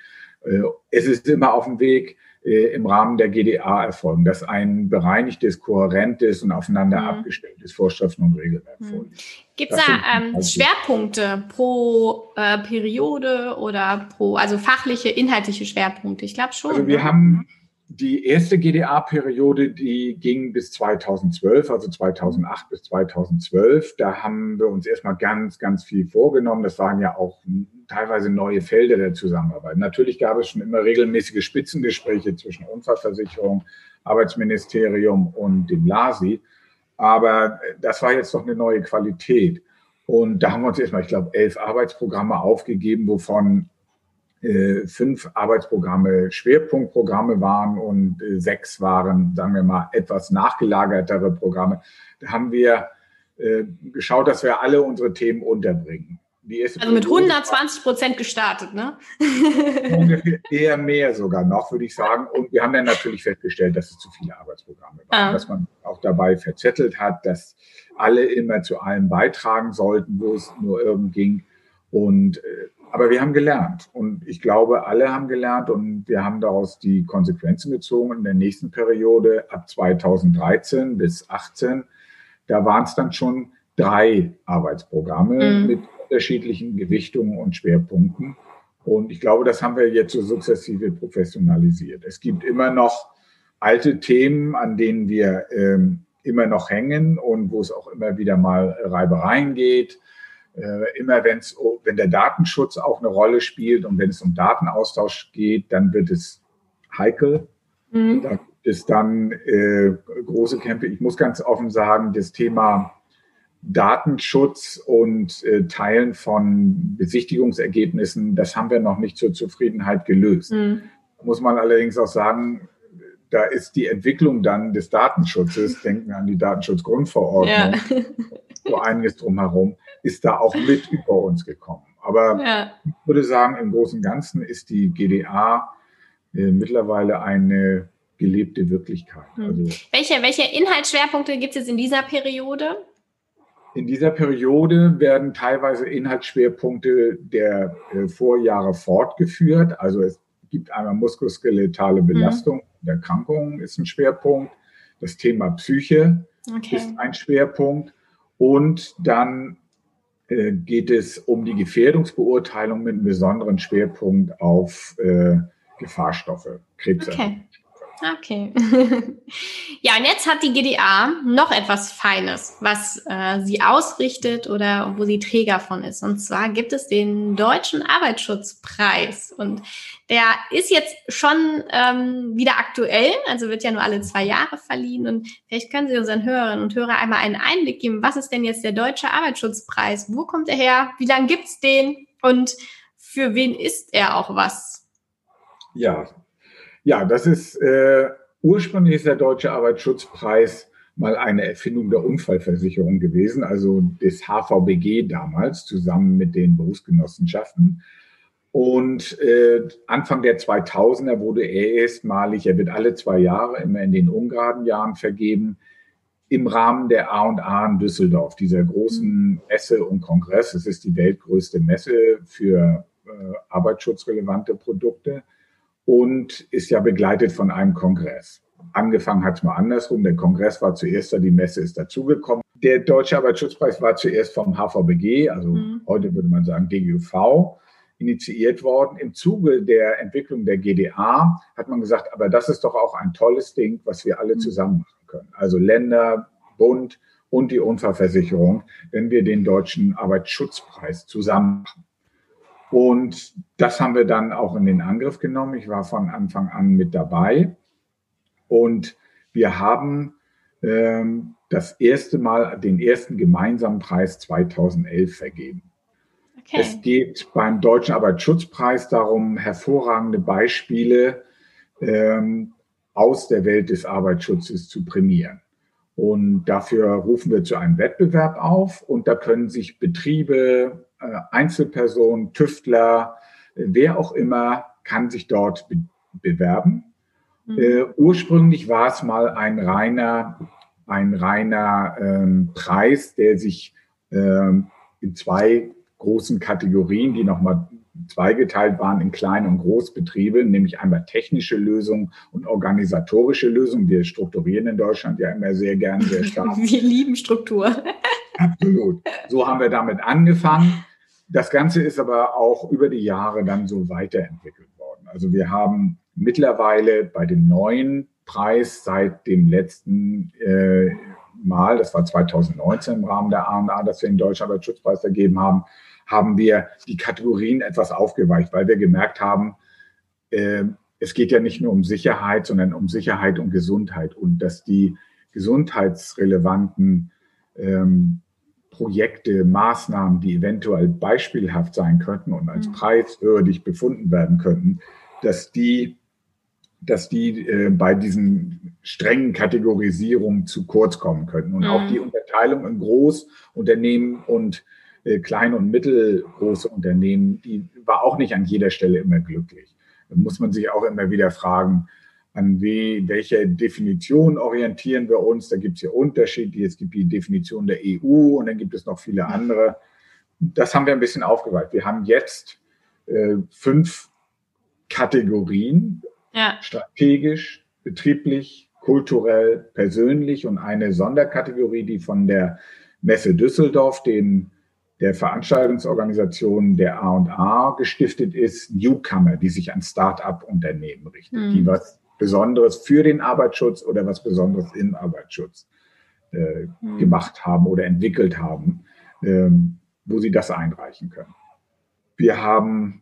äh, es ist immer auf dem Weg, äh, im Rahmen der GDA erfolgen, dass ein bereinigtes, kohärentes und aufeinander mhm. abgestimmtes Vorschriften und Regelwerk mhm. vorliegt. Gibt es da ähm, Schwerpunkte pro äh, Periode oder pro, also fachliche, inhaltliche Schwerpunkte? Ich glaube schon. Also wir ne? haben die erste GDA-Periode, die ging bis 2012, also 2008 bis 2012. Da haben wir uns erstmal ganz, ganz viel vorgenommen. Das waren ja auch teilweise neue Felder der Zusammenarbeit. Natürlich gab es schon immer regelmäßige Spitzengespräche zwischen Unfallversicherung, Arbeitsministerium und dem LASI. Aber das war jetzt doch eine neue Qualität. Und da haben wir uns erstmal, ich glaube, elf Arbeitsprogramme aufgegeben, wovon fünf Arbeitsprogramme Schwerpunktprogramme waren und äh, sechs waren, sagen wir mal, etwas nachgelagertere Programme. Da haben wir äh, geschaut, dass wir alle unsere Themen unterbringen. also mit 120 Prozent gestartet, ne? Ungefähr eher mehr sogar noch, würde ich sagen. Und wir haben dann natürlich festgestellt, dass es zu viele Arbeitsprogramme waren, ah. dass man auch dabei verzettelt hat, dass alle immer zu allem beitragen sollten, wo es nur irgend ging. Und äh, aber wir haben gelernt und ich glaube, alle haben gelernt und wir haben daraus die Konsequenzen gezogen in der nächsten Periode ab 2013 bis 2018. Da waren es dann schon drei Arbeitsprogramme mhm. mit unterschiedlichen Gewichtungen und Schwerpunkten. Und ich glaube, das haben wir jetzt so sukzessive professionalisiert. Es gibt immer noch alte Themen, an denen wir ähm, immer noch hängen und wo es auch immer wieder mal Reibereien geht äh, immer wenn's, wenn der Datenschutz auch eine Rolle spielt und wenn es um Datenaustausch geht, dann wird es heikel. Mhm. Da gibt es dann äh, große Kämpfe. Ich muss ganz offen sagen, das Thema Datenschutz und äh, Teilen von Besichtigungsergebnissen, das haben wir noch nicht zur Zufriedenheit gelöst. Mhm. Muss man allerdings auch sagen, da ist die Entwicklung dann des Datenschutzes, denken an die Datenschutzgrundverordnung, ja. so einiges drumherum ist da auch mit über uns gekommen. Aber ja. ich würde sagen, im Großen und Ganzen ist die GDA äh, mittlerweile eine gelebte Wirklichkeit. Hm. Also, welche, welche Inhaltsschwerpunkte gibt es jetzt in dieser Periode? In dieser Periode werden teilweise Inhaltsschwerpunkte der äh, Vorjahre fortgeführt. Also es gibt einmal muskuloskeletale hm. Mhm. Erkrankungen ist ein Schwerpunkt. Das Thema Psyche okay. ist ein Schwerpunkt. Und dann äh, geht es um die Gefährdungsbeurteilung mit einem besonderen Schwerpunkt auf äh, Gefahrstoffe, Krebs. Okay. Okay. ja, und jetzt hat die GDA noch etwas Feines, was äh, sie ausrichtet oder wo sie Träger von ist. Und zwar gibt es den Deutschen Arbeitsschutzpreis. Und der ist jetzt schon ähm, wieder aktuell, also wird ja nur alle zwei Jahre verliehen. Und vielleicht können Sie unseren Hörerinnen und Hörern einmal einen Einblick geben, was ist denn jetzt der Deutsche Arbeitsschutzpreis? Wo kommt er her? Wie lange gibt's den? Und für wen ist er auch was? Ja, ja, das ist äh, ursprünglich ist der Deutsche Arbeitsschutzpreis mal eine Erfindung der Unfallversicherung gewesen, also des HVBG damals zusammen mit den Berufsgenossenschaften. Und äh, Anfang der 2000er wurde er erstmalig, er wird alle zwei Jahre, immer in den ungeraden Jahren vergeben, im Rahmen der A&A in Düsseldorf, dieser großen Messe und Kongress. Es ist die weltgrößte Messe für äh, arbeitsschutzrelevante Produkte und ist ja begleitet von einem Kongress. Angefangen hat es mal andersrum. Der Kongress war zuerst da, die Messe ist dazugekommen. Der Deutsche Arbeitsschutzpreis war zuerst vom HVBG, also mhm. heute würde man sagen DGUV, initiiert worden. Im Zuge der Entwicklung der GDA hat man gesagt, aber das ist doch auch ein tolles Ding, was wir alle mhm. zusammen machen können. Also Länder, Bund und die Unfallversicherung, wenn wir den Deutschen Arbeitsschutzpreis zusammen machen. Und das haben wir dann auch in den Angriff genommen. Ich war von Anfang an mit dabei. Und wir haben ähm, das erste Mal den ersten gemeinsamen Preis 2011 vergeben. Okay. Es geht beim Deutschen Arbeitsschutzpreis darum, hervorragende Beispiele ähm, aus der Welt des Arbeitsschutzes zu prämieren. Und dafür rufen wir zu einem Wettbewerb auf und da können sich Betriebe, äh, Einzelpersonen, Tüftler, äh, wer auch immer, kann sich dort be bewerben. Mhm. Äh, ursprünglich war es mal ein reiner, ein reiner ähm, Preis, der sich ähm, in zwei großen Kategorien, die nochmal zweigeteilt waren in Klein- und Großbetriebe, nämlich einmal technische Lösungen und organisatorische Lösungen. Wir strukturieren in Deutschland ja immer sehr gern, sehr stark. Wir lieben Struktur. Absolut. So haben wir damit angefangen. Das Ganze ist aber auch über die Jahre dann so weiterentwickelt worden. Also wir haben mittlerweile bei dem neuen Preis seit dem letzten äh, Mal, das war 2019 im Rahmen der A&A, dass wir den Deutschen Arbeitsschutzpreis vergeben haben, haben wir die Kategorien etwas aufgeweicht, weil wir gemerkt haben, äh, es geht ja nicht nur um Sicherheit, sondern um Sicherheit und Gesundheit und dass die gesundheitsrelevanten ähm, Projekte, Maßnahmen, die eventuell beispielhaft sein könnten und als mhm. preiswürdig befunden werden könnten, dass die, dass die äh, bei diesen strengen Kategorisierungen zu kurz kommen könnten. Und mhm. auch die Unterteilung in Großunternehmen und äh, kleine und mittelgroße Unternehmen, die war auch nicht an jeder Stelle immer glücklich. Da muss man sich auch immer wieder fragen, an wie, welche Definition orientieren wir uns. Da gibt es ja Unterschiede. Es gibt die Definition der EU und dann gibt es noch viele andere. Das haben wir ein bisschen aufgeweicht. Wir haben jetzt äh, fünf Kategorien, ja. strategisch, betrieblich, kulturell, persönlich und eine Sonderkategorie, die von der Messe Düsseldorf, den der Veranstaltungsorganisation der A&A gestiftet ist, Newcomer, die sich an Start-up-Unternehmen richtet, mhm. die was Besonderes für den Arbeitsschutz oder was Besonderes im Arbeitsschutz äh, mhm. gemacht haben oder entwickelt haben, ähm, wo sie das einreichen können. Wir haben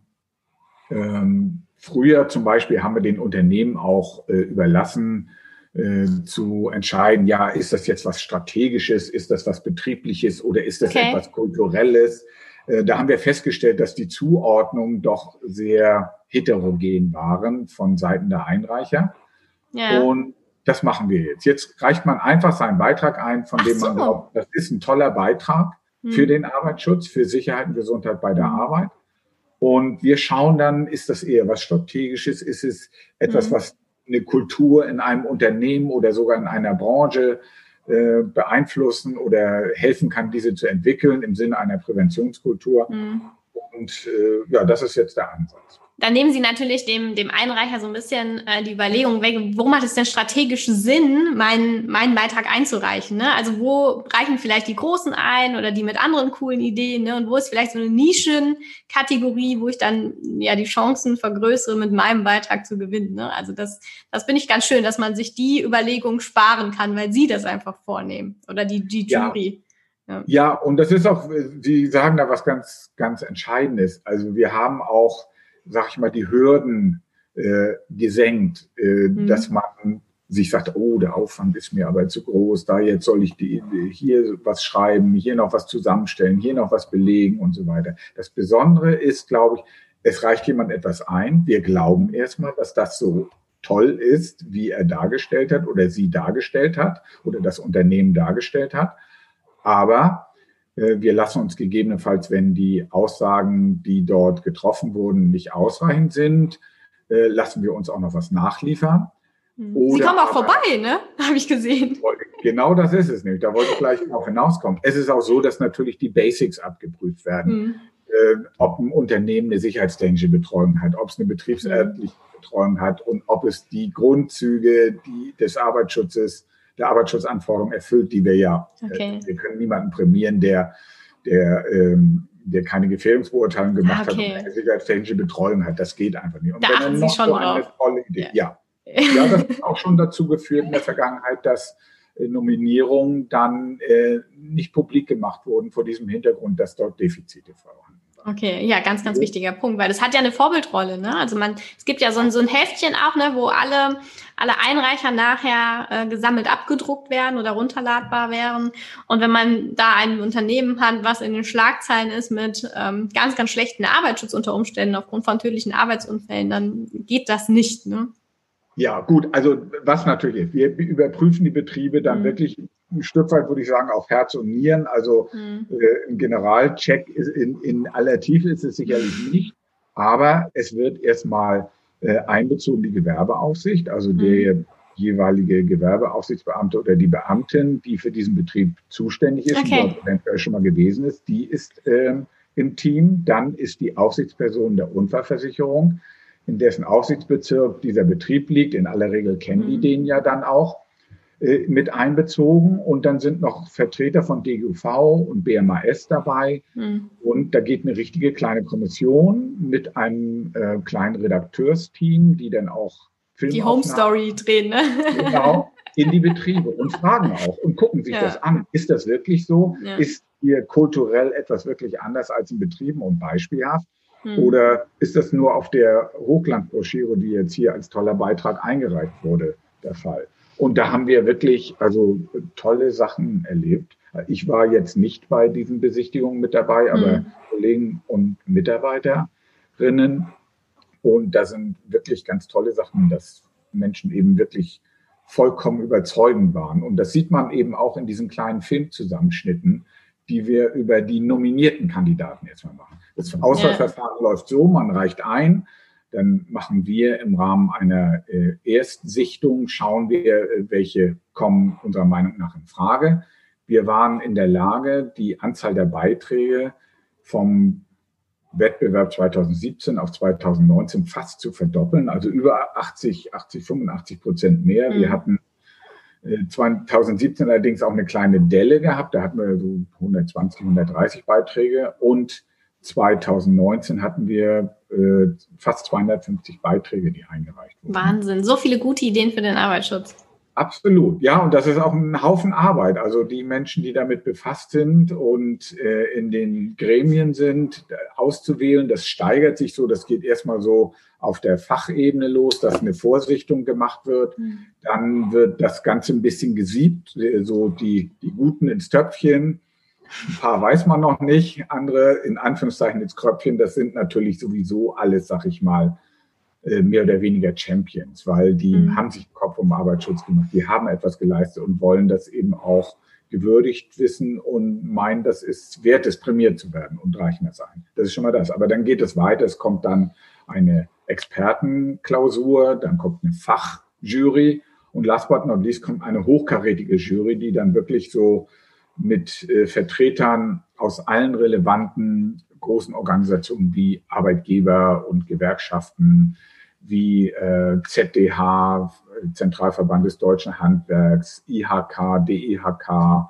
ähm, früher zum Beispiel haben wir den Unternehmen auch äh, überlassen, äh, zu entscheiden, ja, ist das jetzt was Strategisches, ist das was Betriebliches oder ist das okay. etwas Kulturelles? Äh, da haben wir festgestellt, dass die Zuordnungen doch sehr heterogen waren von Seiten der Einreicher. Ja. Und das machen wir jetzt. Jetzt reicht man einfach seinen Beitrag ein, von Ach dem man so. glaubt, das ist ein toller Beitrag hm. für den Arbeitsschutz, für Sicherheit und Gesundheit bei der hm. Arbeit. Und wir schauen dann, ist das eher was Strategisches? Ist es etwas, hm. was eine Kultur in einem Unternehmen oder sogar in einer Branche äh, beeinflussen oder helfen kann, diese zu entwickeln im Sinne einer Präventionskultur. Mhm. Und äh, ja, das ist jetzt der Ansatz. Dann nehmen Sie natürlich dem, dem Einreicher so ein bisschen äh, die Überlegung weg, wo macht es denn strategisch Sinn, meinen, meinen Beitrag einzureichen? Ne? Also wo reichen vielleicht die Großen ein oder die mit anderen coolen Ideen? Ne? Und wo ist vielleicht so eine Nischenkategorie, wo ich dann ja die Chancen vergrößere, mit meinem Beitrag zu gewinnen? Ne? Also das, das finde ich ganz schön, dass man sich die Überlegung sparen kann, weil Sie das einfach vornehmen oder die, die Jury. Ja. ja, und das ist auch, Sie sagen da was ganz, ganz Entscheidendes. Also wir haben auch sag ich mal, die Hürden äh, gesenkt, äh, mhm. dass man sich sagt, oh, der Aufwand ist mir aber zu groß, da jetzt soll ich die, hier was schreiben, hier noch was zusammenstellen, hier noch was belegen und so weiter. Das Besondere ist, glaube ich, es reicht jemand etwas ein. Wir glauben erstmal, dass das so toll ist, wie er dargestellt hat oder sie dargestellt hat oder das Unternehmen dargestellt hat. Aber wir lassen uns gegebenenfalls, wenn die Aussagen, die dort getroffen wurden, nicht ausreichend sind, äh, lassen wir uns auch noch was nachliefern. Oder Sie kommen auch vorbei, ne? Habe ich gesehen. Genau das ist es nicht. Da wollte ich gleich darauf hinauskommen. Es ist auch so, dass natürlich die Basics abgeprüft werden. Mhm. Äh, ob ein Unternehmen eine sicherheitstechnische Betreuung hat, ob es eine betriebsärztliche Betreuung hat und ob es die Grundzüge die, des Arbeitsschutzes der Arbeitsschutzanforderungen erfüllt, die wir ja, äh, okay. äh, wir können niemanden prämieren, der, der, ähm, der keine Gefährdungsbeurteilung gemacht okay. hat und eine sicherheitstechnische Betreuung hat. Das geht einfach nicht. Und da wenn er noch so eine drauf. tolle Idee, ja. ja. ja, das hat auch schon dazu geführt in der Vergangenheit, dass äh, Nominierungen dann äh, nicht publik gemacht wurden vor diesem Hintergrund, dass dort Defizite vorhanden Okay, ja, ganz, ganz wichtiger Punkt, weil das hat ja eine Vorbildrolle, ne? Also man, es gibt ja so ein, so ein Heftchen auch, ne, wo alle, alle Einreicher nachher äh, gesammelt abgedruckt werden oder runterladbar wären. Und wenn man da ein Unternehmen hat, was in den Schlagzeilen ist mit ähm, ganz, ganz schlechten Arbeitsschutz unter Umständen aufgrund von tödlichen Arbeitsunfällen, dann geht das nicht, ne? Ja, gut. Also was natürlich ist, wir überprüfen die Betriebe dann mhm. wirklich ein Stück weit, würde ich sagen, auf Herz und Nieren. Also mhm. äh, ein Generalcheck ist in, in aller Tiefe ist es sicherlich nicht, aber es wird erstmal äh, einbezogen die Gewerbeaufsicht, also mhm. der jeweilige Gewerbeaufsichtsbeamte oder die Beamtin, die für diesen Betrieb zuständig ist okay. dort eventuell schon mal gewesen ist, die ist ähm, im Team. Dann ist die Aufsichtsperson der Unfallversicherung in dessen Aufsichtsbezirk dieser Betrieb liegt. In aller Regel kennen die mhm. den ja dann auch äh, mit einbezogen. Und dann sind noch Vertreter von DGUV und BMAS dabei. Mhm. Und da geht eine richtige kleine Kommission mit einem äh, kleinen Redakteursteam, die dann auch Film Die Home Story drehen, ne? Genau, in die Betriebe und fragen auch und gucken sich ja. das an. Ist das wirklich so? Ja. Ist hier kulturell etwas wirklich anders als in Betrieben und beispielhaft? Hm. Oder ist das nur auf der Hochlandbroschüre, die jetzt hier als toller Beitrag eingereicht wurde, der Fall? Und da haben wir wirklich also tolle Sachen erlebt. Ich war jetzt nicht bei diesen Besichtigungen mit dabei, aber mhm. Kollegen und Mitarbeiterinnen. Und da sind wirklich ganz tolle Sachen, dass Menschen eben wirklich vollkommen überzeugend waren. Und das sieht man eben auch in diesen kleinen Filmzusammenschnitten, die wir über die nominierten Kandidaten jetzt mal machen. Das Auswahlverfahren ja. läuft so, man reicht ein, dann machen wir im Rahmen einer äh, Erstsichtung, schauen wir, äh, welche kommen unserer Meinung nach in Frage. Wir waren in der Lage, die Anzahl der Beiträge vom Wettbewerb 2017 auf 2019 fast zu verdoppeln, also über 80, 80, 85 Prozent mehr. Mhm. Wir hatten 2017 allerdings auch eine kleine Delle gehabt. Da hatten wir so 120, 130 Beiträge und 2019 hatten wir äh, fast 250 Beiträge, die eingereicht wurden. Wahnsinn, so viele gute Ideen für den Arbeitsschutz. Absolut, ja, und das ist auch ein Haufen Arbeit. Also die Menschen, die damit befasst sind und äh, in den Gremien sind, auszuwählen, das steigert sich so. Das geht erstmal so auf der Fachebene los, dass eine Vorsichtung gemacht wird. Mhm. Dann wird das Ganze ein bisschen gesiebt, so die, die Guten ins Töpfchen. Ein paar weiß man noch nicht, andere in Anführungszeichen ins Kröpfchen. Das sind natürlich sowieso alles, sag ich mal, äh, mehr oder weniger Champions, weil die mhm. haben sich Kopf um Arbeitsschutz gemacht, die haben etwas geleistet und wollen das eben auch gewürdigt wissen und meinen, das ist wert, es prämiert zu werden und reichen das ein. Das ist schon mal das. Aber dann geht es weiter. Es kommt dann eine Expertenklausur, dann kommt eine Fachjury und last but not least kommt eine hochkarätige Jury, die dann wirklich so mit äh, Vertretern aus allen relevanten großen Organisationen wie Arbeitgeber und Gewerkschaften, wie äh, ZDH, Zentralverband des Deutschen Handwerks, IHK, DEHK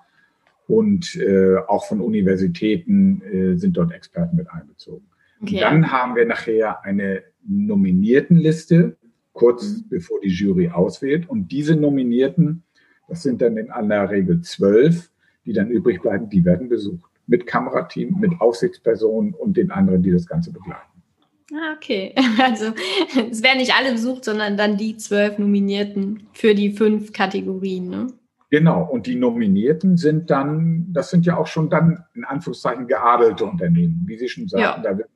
und äh, auch von Universitäten äh, sind dort Experten mit einbezogen. Okay. Dann haben wir nachher eine Nominiertenliste, kurz mhm. bevor die Jury auswählt. Und diese Nominierten, das sind dann in aller Regel zwölf, die dann übrig bleiben, die werden besucht. Mit Kamerateam, mit Aufsichtspersonen und den anderen, die das Ganze begleiten. Ah, okay. Also es werden nicht alle besucht, sondern dann die zwölf Nominierten für die fünf Kategorien. Ne? Genau, und die Nominierten sind dann, das sind ja auch schon dann in Anführungszeichen geadelte Unternehmen. Wie Sie schon sagten, ja. da wird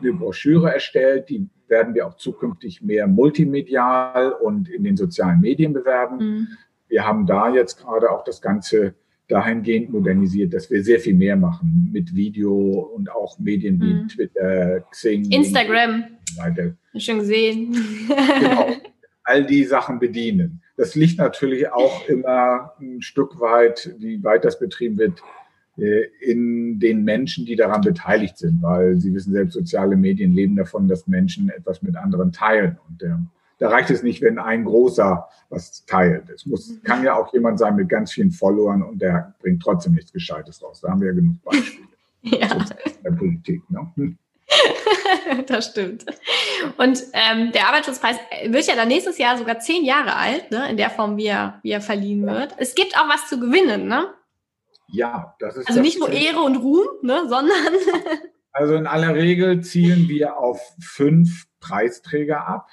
eine Broschüre erstellt, die werden wir auch zukünftig mehr multimedial und in den sozialen Medien bewerben. Mhm. Wir haben da jetzt gerade auch das Ganze dahingehend modernisiert, dass wir sehr viel mehr machen mit Video und auch Medien wie mhm. Twitter, Xing, Instagram. Weiter. Schon gesehen. genau. All die Sachen bedienen. Das liegt natürlich auch immer ein Stück weit, wie weit das betrieben wird, äh, in den Menschen, die daran beteiligt sind, weil Sie wissen selbst, soziale Medien leben davon, dass Menschen etwas mit anderen teilen. Und der da reicht es nicht, wenn ein großer was teilt. Es muss, mhm. kann ja auch jemand sein mit ganz vielen Followern und der bringt trotzdem nichts Gescheites raus. Da haben wir ja genug Beispiele. Ja. In der Politik. Ne? Hm. das stimmt. Und ähm, der Arbeitsschutzpreis wird ja dann nächstes Jahr sogar zehn Jahre alt, ne? in der Form, wie er, wie er verliehen wird. Es gibt auch was zu gewinnen, ne? Ja, das ist. Also nicht nur Ehre und Ruhm, ne, sondern. also in aller Regel zielen wir auf fünf Preisträger ab.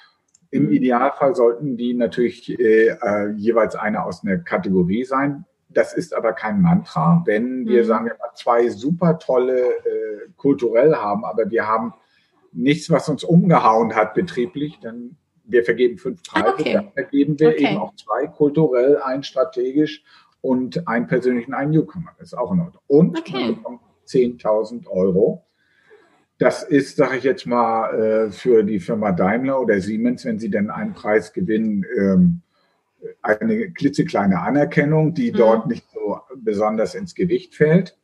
Im. Idealfall sollten die natürlich äh, äh, jeweils eine aus einer Kategorie sein. Das ist aber kein Mantra. Wenn wir, mhm. sagen wir mal, zwei super tolle äh, kulturell haben, aber wir haben nichts, was uns umgehauen hat betrieblich, dann wir vergeben fünf Preise, okay. dann vergeben wir okay. eben auch zwei kulturell, ein strategisch und einen persönlichen, einen Newcomer. Das ist auch in Ordnung. Und okay. man bekommt 10.000 Euro das ist, sage ich jetzt mal, äh, für die Firma Daimler oder Siemens, wenn sie denn einen Preis gewinnen, ähm, eine klitzekleine Anerkennung, die mhm. dort nicht so besonders ins Gewicht fällt.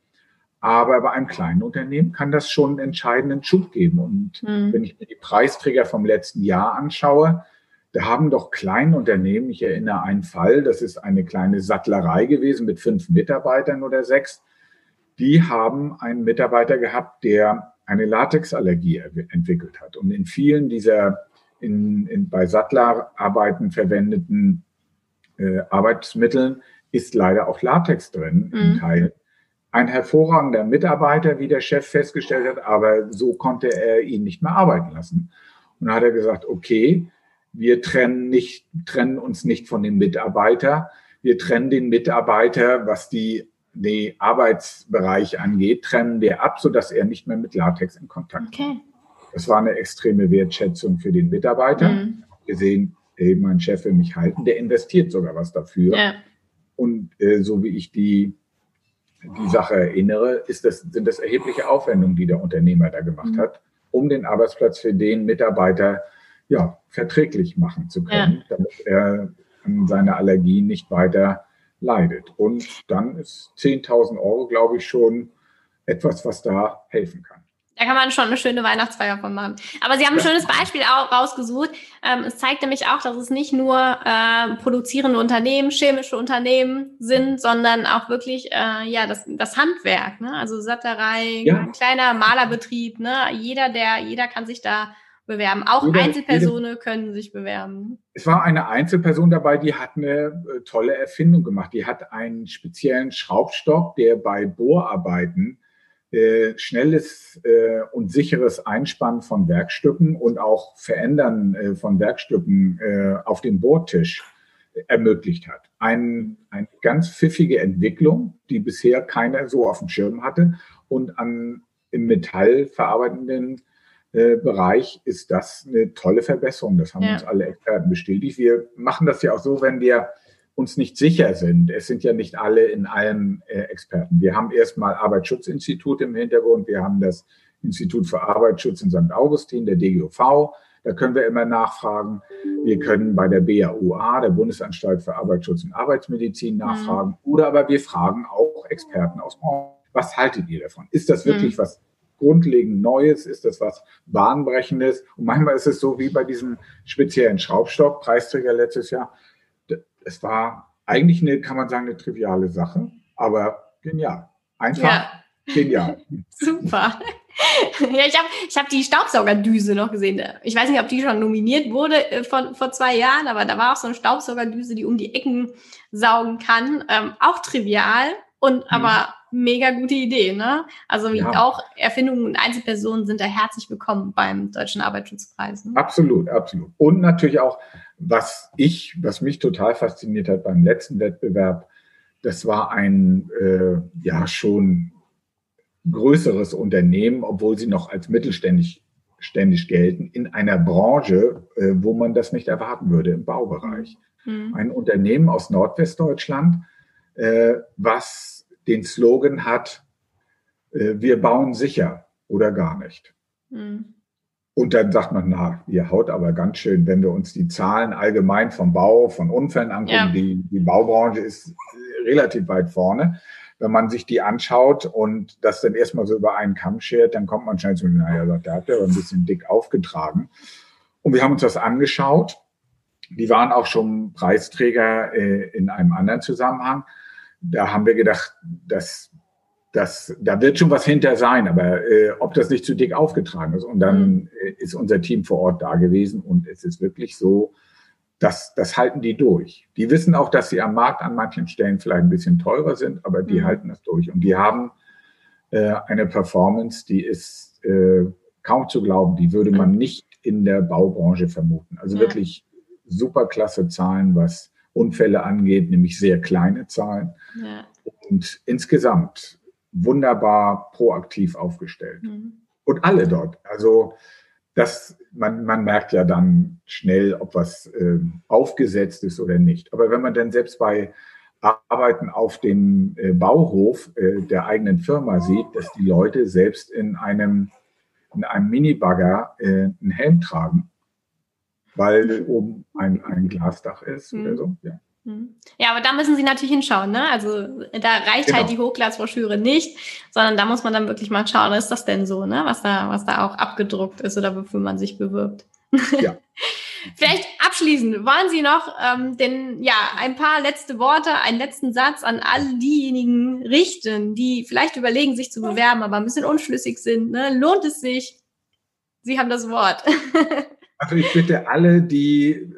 Aber bei einem kleinen Unternehmen kann das schon einen entscheidenden Schub geben. Und mhm. wenn ich mir die Preisträger vom letzten Jahr anschaue, da haben doch kleine Unternehmen, ich erinnere einen Fall, das ist eine kleine Sattlerei gewesen mit fünf Mitarbeitern oder sechs, die haben einen Mitarbeiter gehabt, der eine Latexallergie entwickelt hat. Und in vielen dieser in, in, bei Sattlerarbeiten verwendeten äh, Arbeitsmitteln ist leider auch Latex drin mhm. im Teil. Ein hervorragender Mitarbeiter, wie der Chef festgestellt hat, aber so konnte er ihn nicht mehr arbeiten lassen. Und dann hat er gesagt, okay, wir trennen nicht, trennen uns nicht von dem Mitarbeiter. Wir trennen den Mitarbeiter, was die den Arbeitsbereich angeht, trennen wir ab, sodass er nicht mehr mit Latex in Kontakt okay. kommt. Das war eine extreme Wertschätzung für den Mitarbeiter. Mhm. Gesehen, hey, mein Chef will mich halten, der investiert sogar was dafür. Ja. Und äh, so wie ich die, die Sache erinnere, ist das, sind das erhebliche Aufwendungen, die der Unternehmer da gemacht mhm. hat, um den Arbeitsplatz für den Mitarbeiter ja, verträglich machen zu können, ja. damit er an seiner Allergie nicht weiter leidet. Und dann ist 10.000 Euro, glaube ich, schon etwas, was da helfen kann. Da kann man schon eine schöne Weihnachtsfeier von machen. Aber Sie haben ein schönes Beispiel auch rausgesucht. Ähm, es zeigt nämlich auch, dass es nicht nur äh, produzierende Unternehmen, chemische Unternehmen sind, sondern auch wirklich äh, ja das, das Handwerk. Ne? Also Satterei, ja. kleiner Malerbetrieb. Ne? Jeder, der, jeder kann sich da bewerben. Auch jede, Einzelpersonen können sich bewerben. Es war eine Einzelperson dabei, die hat eine äh, tolle Erfindung gemacht. Die hat einen speziellen Schraubstock, der bei Bohrarbeiten äh, schnelles äh, und sicheres Einspannen von Werkstücken und auch Verändern äh, von Werkstücken äh, auf dem Bohrtisch ermöglicht hat. Ein, eine ganz pfiffige Entwicklung, die bisher keiner so auf dem Schirm hatte und an im Metall verarbeitenden äh, Bereich ist das eine tolle Verbesserung. Das haben ja. uns alle Experten bestätigt. Wir machen das ja auch so, wenn wir uns nicht sicher sind. Es sind ja nicht alle in allem äh, Experten. Wir haben erstmal Arbeitsschutzinstitut im Hintergrund. Wir haben das Institut für Arbeitsschutz in St. Augustin, der DGOV. Da können wir immer nachfragen. Wir können bei der BAUA, der Bundesanstalt für Arbeitsschutz und Arbeitsmedizin, mhm. nachfragen. Mhm. Oder aber wir fragen auch Experten aus dem Was haltet ihr davon? Ist das wirklich mhm. was grundlegend Neues? Ist das was Bahnbrechendes? Und manchmal ist es so wie bei diesem speziellen Schraubstock, Preisträger letztes Jahr. Es war eigentlich eine, kann man sagen, eine triviale Sache, aber genial. Einfach ja. genial. Super. ja, ich habe ich hab die Staubsaugerdüse noch gesehen. Ich weiß nicht, ob die schon nominiert wurde äh, vor, vor zwei Jahren, aber da war auch so eine Staubsaugerdüse, die um die Ecken saugen kann. Ähm, auch trivial und mhm. aber mega gute Idee, ne? Also ja. auch Erfindungen und Einzelpersonen sind da herzlich willkommen beim Deutschen Arbeitsschutzpreis. Ne? Absolut, absolut. Und natürlich auch, was ich, was mich total fasziniert hat beim letzten Wettbewerb, das war ein äh, ja schon größeres Unternehmen, obwohl sie noch als mittelständisch ständig gelten, in einer Branche, äh, wo man das nicht erwarten würde, im Baubereich. Mhm. Ein Unternehmen aus Nordwestdeutschland, äh, was den Slogan hat, äh, wir bauen sicher oder gar nicht. Mhm. Und dann sagt man, na, ihr haut aber ganz schön, wenn wir uns die Zahlen allgemein vom Bau, von Unfällen angucken, ja. die, die Baubranche ist relativ weit vorne wenn man sich die anschaut und das dann erstmal so über einen Kamm schert, dann kommt man schnell zu, naja, der hat ja ein bisschen dick aufgetragen. Und wir haben uns das angeschaut. Die waren auch schon Preisträger äh, in einem anderen Zusammenhang. Da haben wir gedacht, dass das, da wird schon was hinter sein, aber äh, ob das nicht zu dick aufgetragen ist. Und dann mhm. ist unser Team vor Ort da gewesen und es ist wirklich so, das, das halten die durch. Die wissen auch, dass sie am Markt an manchen Stellen vielleicht ein bisschen teurer sind, aber die mhm. halten das durch. Und die haben äh, eine Performance, die ist äh, kaum zu glauben. Die würde man nicht in der Baubranche vermuten. Also ja. wirklich super klasse Zahlen, was Unfälle angeht, nämlich sehr kleine Zahlen. Ja. Und insgesamt wunderbar proaktiv aufgestellt. Mhm. Und alle dort. Also das, man, man merkt ja dann schnell, ob was äh, aufgesetzt ist oder nicht. Aber wenn man dann selbst bei Arbeiten auf dem äh, Bauhof äh, der eigenen Firma sieht, dass die Leute selbst in einem, in einem Minibagger äh, einen Helm tragen, weil oben ein, ein Glasdach ist mhm. oder so. Ja. Hm. Ja, aber da müssen Sie natürlich hinschauen, ne? Also da reicht genau. halt die Hochglanzbroschüre nicht, sondern da muss man dann wirklich mal schauen, ist das denn so, ne? Was da, was da auch abgedruckt ist oder wofür man sich bewirbt. Ja. Vielleicht abschließend, wollen Sie noch ähm, den, ja, ein paar letzte Worte, einen letzten Satz an all diejenigen richten, die vielleicht überlegen, sich zu bewerben, aber ein bisschen unschlüssig sind. Ne? Lohnt es sich? Sie haben das Wort. also ich bitte alle, die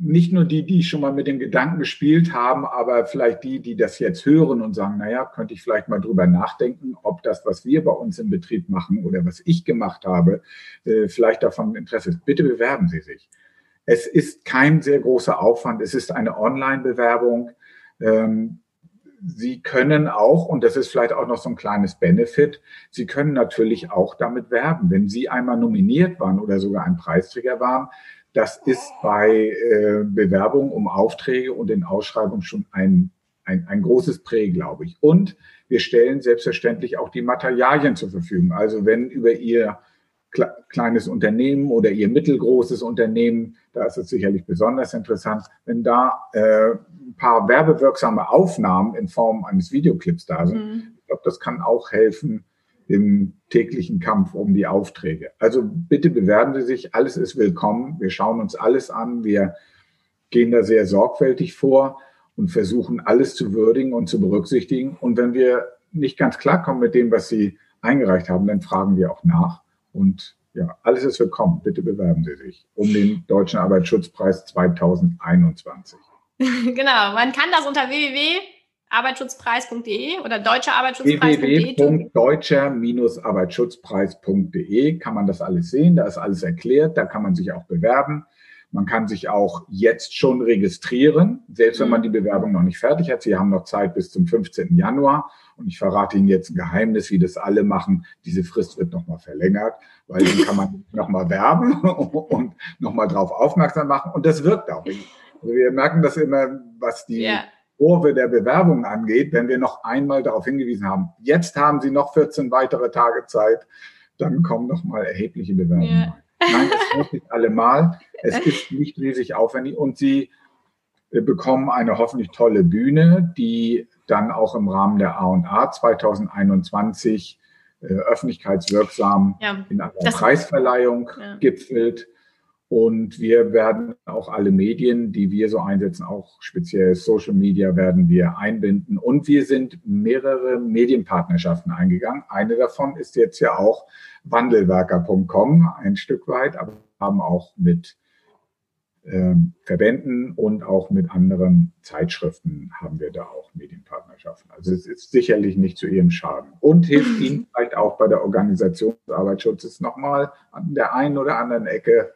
nicht nur die, die schon mal mit dem Gedanken gespielt haben, aber vielleicht die, die das jetzt hören und sagen, naja, könnte ich vielleicht mal drüber nachdenken, ob das, was wir bei uns im Betrieb machen oder was ich gemacht habe, äh, vielleicht davon Interesse ist. Bitte bewerben Sie sich. Es ist kein sehr großer Aufwand. Es ist eine Online-Bewerbung. Ähm, Sie können auch, und das ist vielleicht auch noch so ein kleines Benefit, Sie können natürlich auch damit werben. Wenn Sie einmal nominiert waren oder sogar ein Preisträger waren, das ist bei äh, Bewerbungen um Aufträge und in Ausschreibungen schon ein, ein, ein großes Prä, glaube ich. Und wir stellen selbstverständlich auch die Materialien zur Verfügung. Also wenn über Ihr kleines Unternehmen oder Ihr mittelgroßes Unternehmen, da ist es sicherlich besonders interessant, wenn da äh, ein paar werbewirksame Aufnahmen in Form eines Videoclips da sind. Mhm. Ich glaube, das kann auch helfen, im täglichen Kampf um die Aufträge. Also bitte bewerben Sie sich, alles ist willkommen. Wir schauen uns alles an, wir gehen da sehr sorgfältig vor und versuchen alles zu würdigen und zu berücksichtigen. Und wenn wir nicht ganz klarkommen mit dem, was Sie eingereicht haben, dann fragen wir auch nach. Und ja, alles ist willkommen. Bitte bewerben Sie sich um den Deutschen Arbeitsschutzpreis 2021. genau, man kann das unter www arbeitsschutzpreis.de oder deutscher Arbeitsschutzpreis.de. www.deutscher-arbeitsschutzpreis.de kann man das alles sehen, da ist alles erklärt, da kann man sich auch bewerben. Man kann sich auch jetzt schon registrieren, selbst wenn man mhm. die Bewerbung noch nicht fertig hat. Sie haben noch Zeit bis zum 15. Januar. Und ich verrate Ihnen jetzt ein Geheimnis, wie das alle machen. Diese Frist wird nochmal verlängert, weil dann kann man nochmal werben und nochmal drauf aufmerksam machen. Und das wirkt auch. Also wir merken das immer, was die yeah. Kurve der Bewerbung angeht, wenn wir noch einmal darauf hingewiesen haben, jetzt haben Sie noch 14 weitere Tage Zeit, dann kommen noch mal erhebliche Bewerbungen. Ja. Nein, das muss nicht allemal. Es ist nicht riesig aufwendig und Sie äh, bekommen eine hoffentlich tolle Bühne, die dann auch im Rahmen der A&A 2021 äh, öffentlichkeitswirksam ja, in einer Preisverleihung ja. gipfelt. Und wir werden auch alle Medien, die wir so einsetzen, auch speziell Social Media, werden wir einbinden. Und wir sind mehrere Medienpartnerschaften eingegangen. Eine davon ist jetzt ja auch wandelwerker.com, ein Stück weit, aber haben auch mit ähm, Verbänden und auch mit anderen Zeitschriften haben wir da auch Medienpartnerschaften. Also es ist sicherlich nicht zu ihrem Schaden und hilft ihnen vielleicht auch bei der Organisation des Arbeitsschutzes nochmal an der einen oder anderen Ecke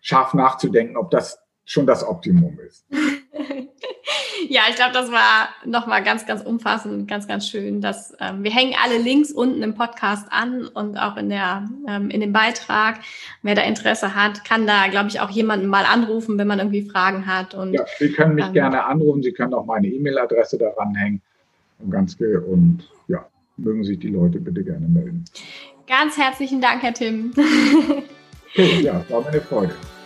scharf nachzudenken, ob das schon das Optimum ist. ja, ich glaube, das war nochmal ganz, ganz umfassend, ganz, ganz schön. Dass, ähm, wir hängen alle Links unten im Podcast an und auch in, der, ähm, in dem Beitrag. Wer da Interesse hat, kann da, glaube ich, auch jemanden mal anrufen, wenn man irgendwie Fragen hat. Und, ja, Sie können mich ähm, gerne anrufen. Sie können auch meine E-Mail-Adresse daran hängen. Und, ganz, und ja, mögen sich die Leute bitte gerne melden. Ganz herzlichen Dank, Herr Tim. okay, ja, war meine Freude.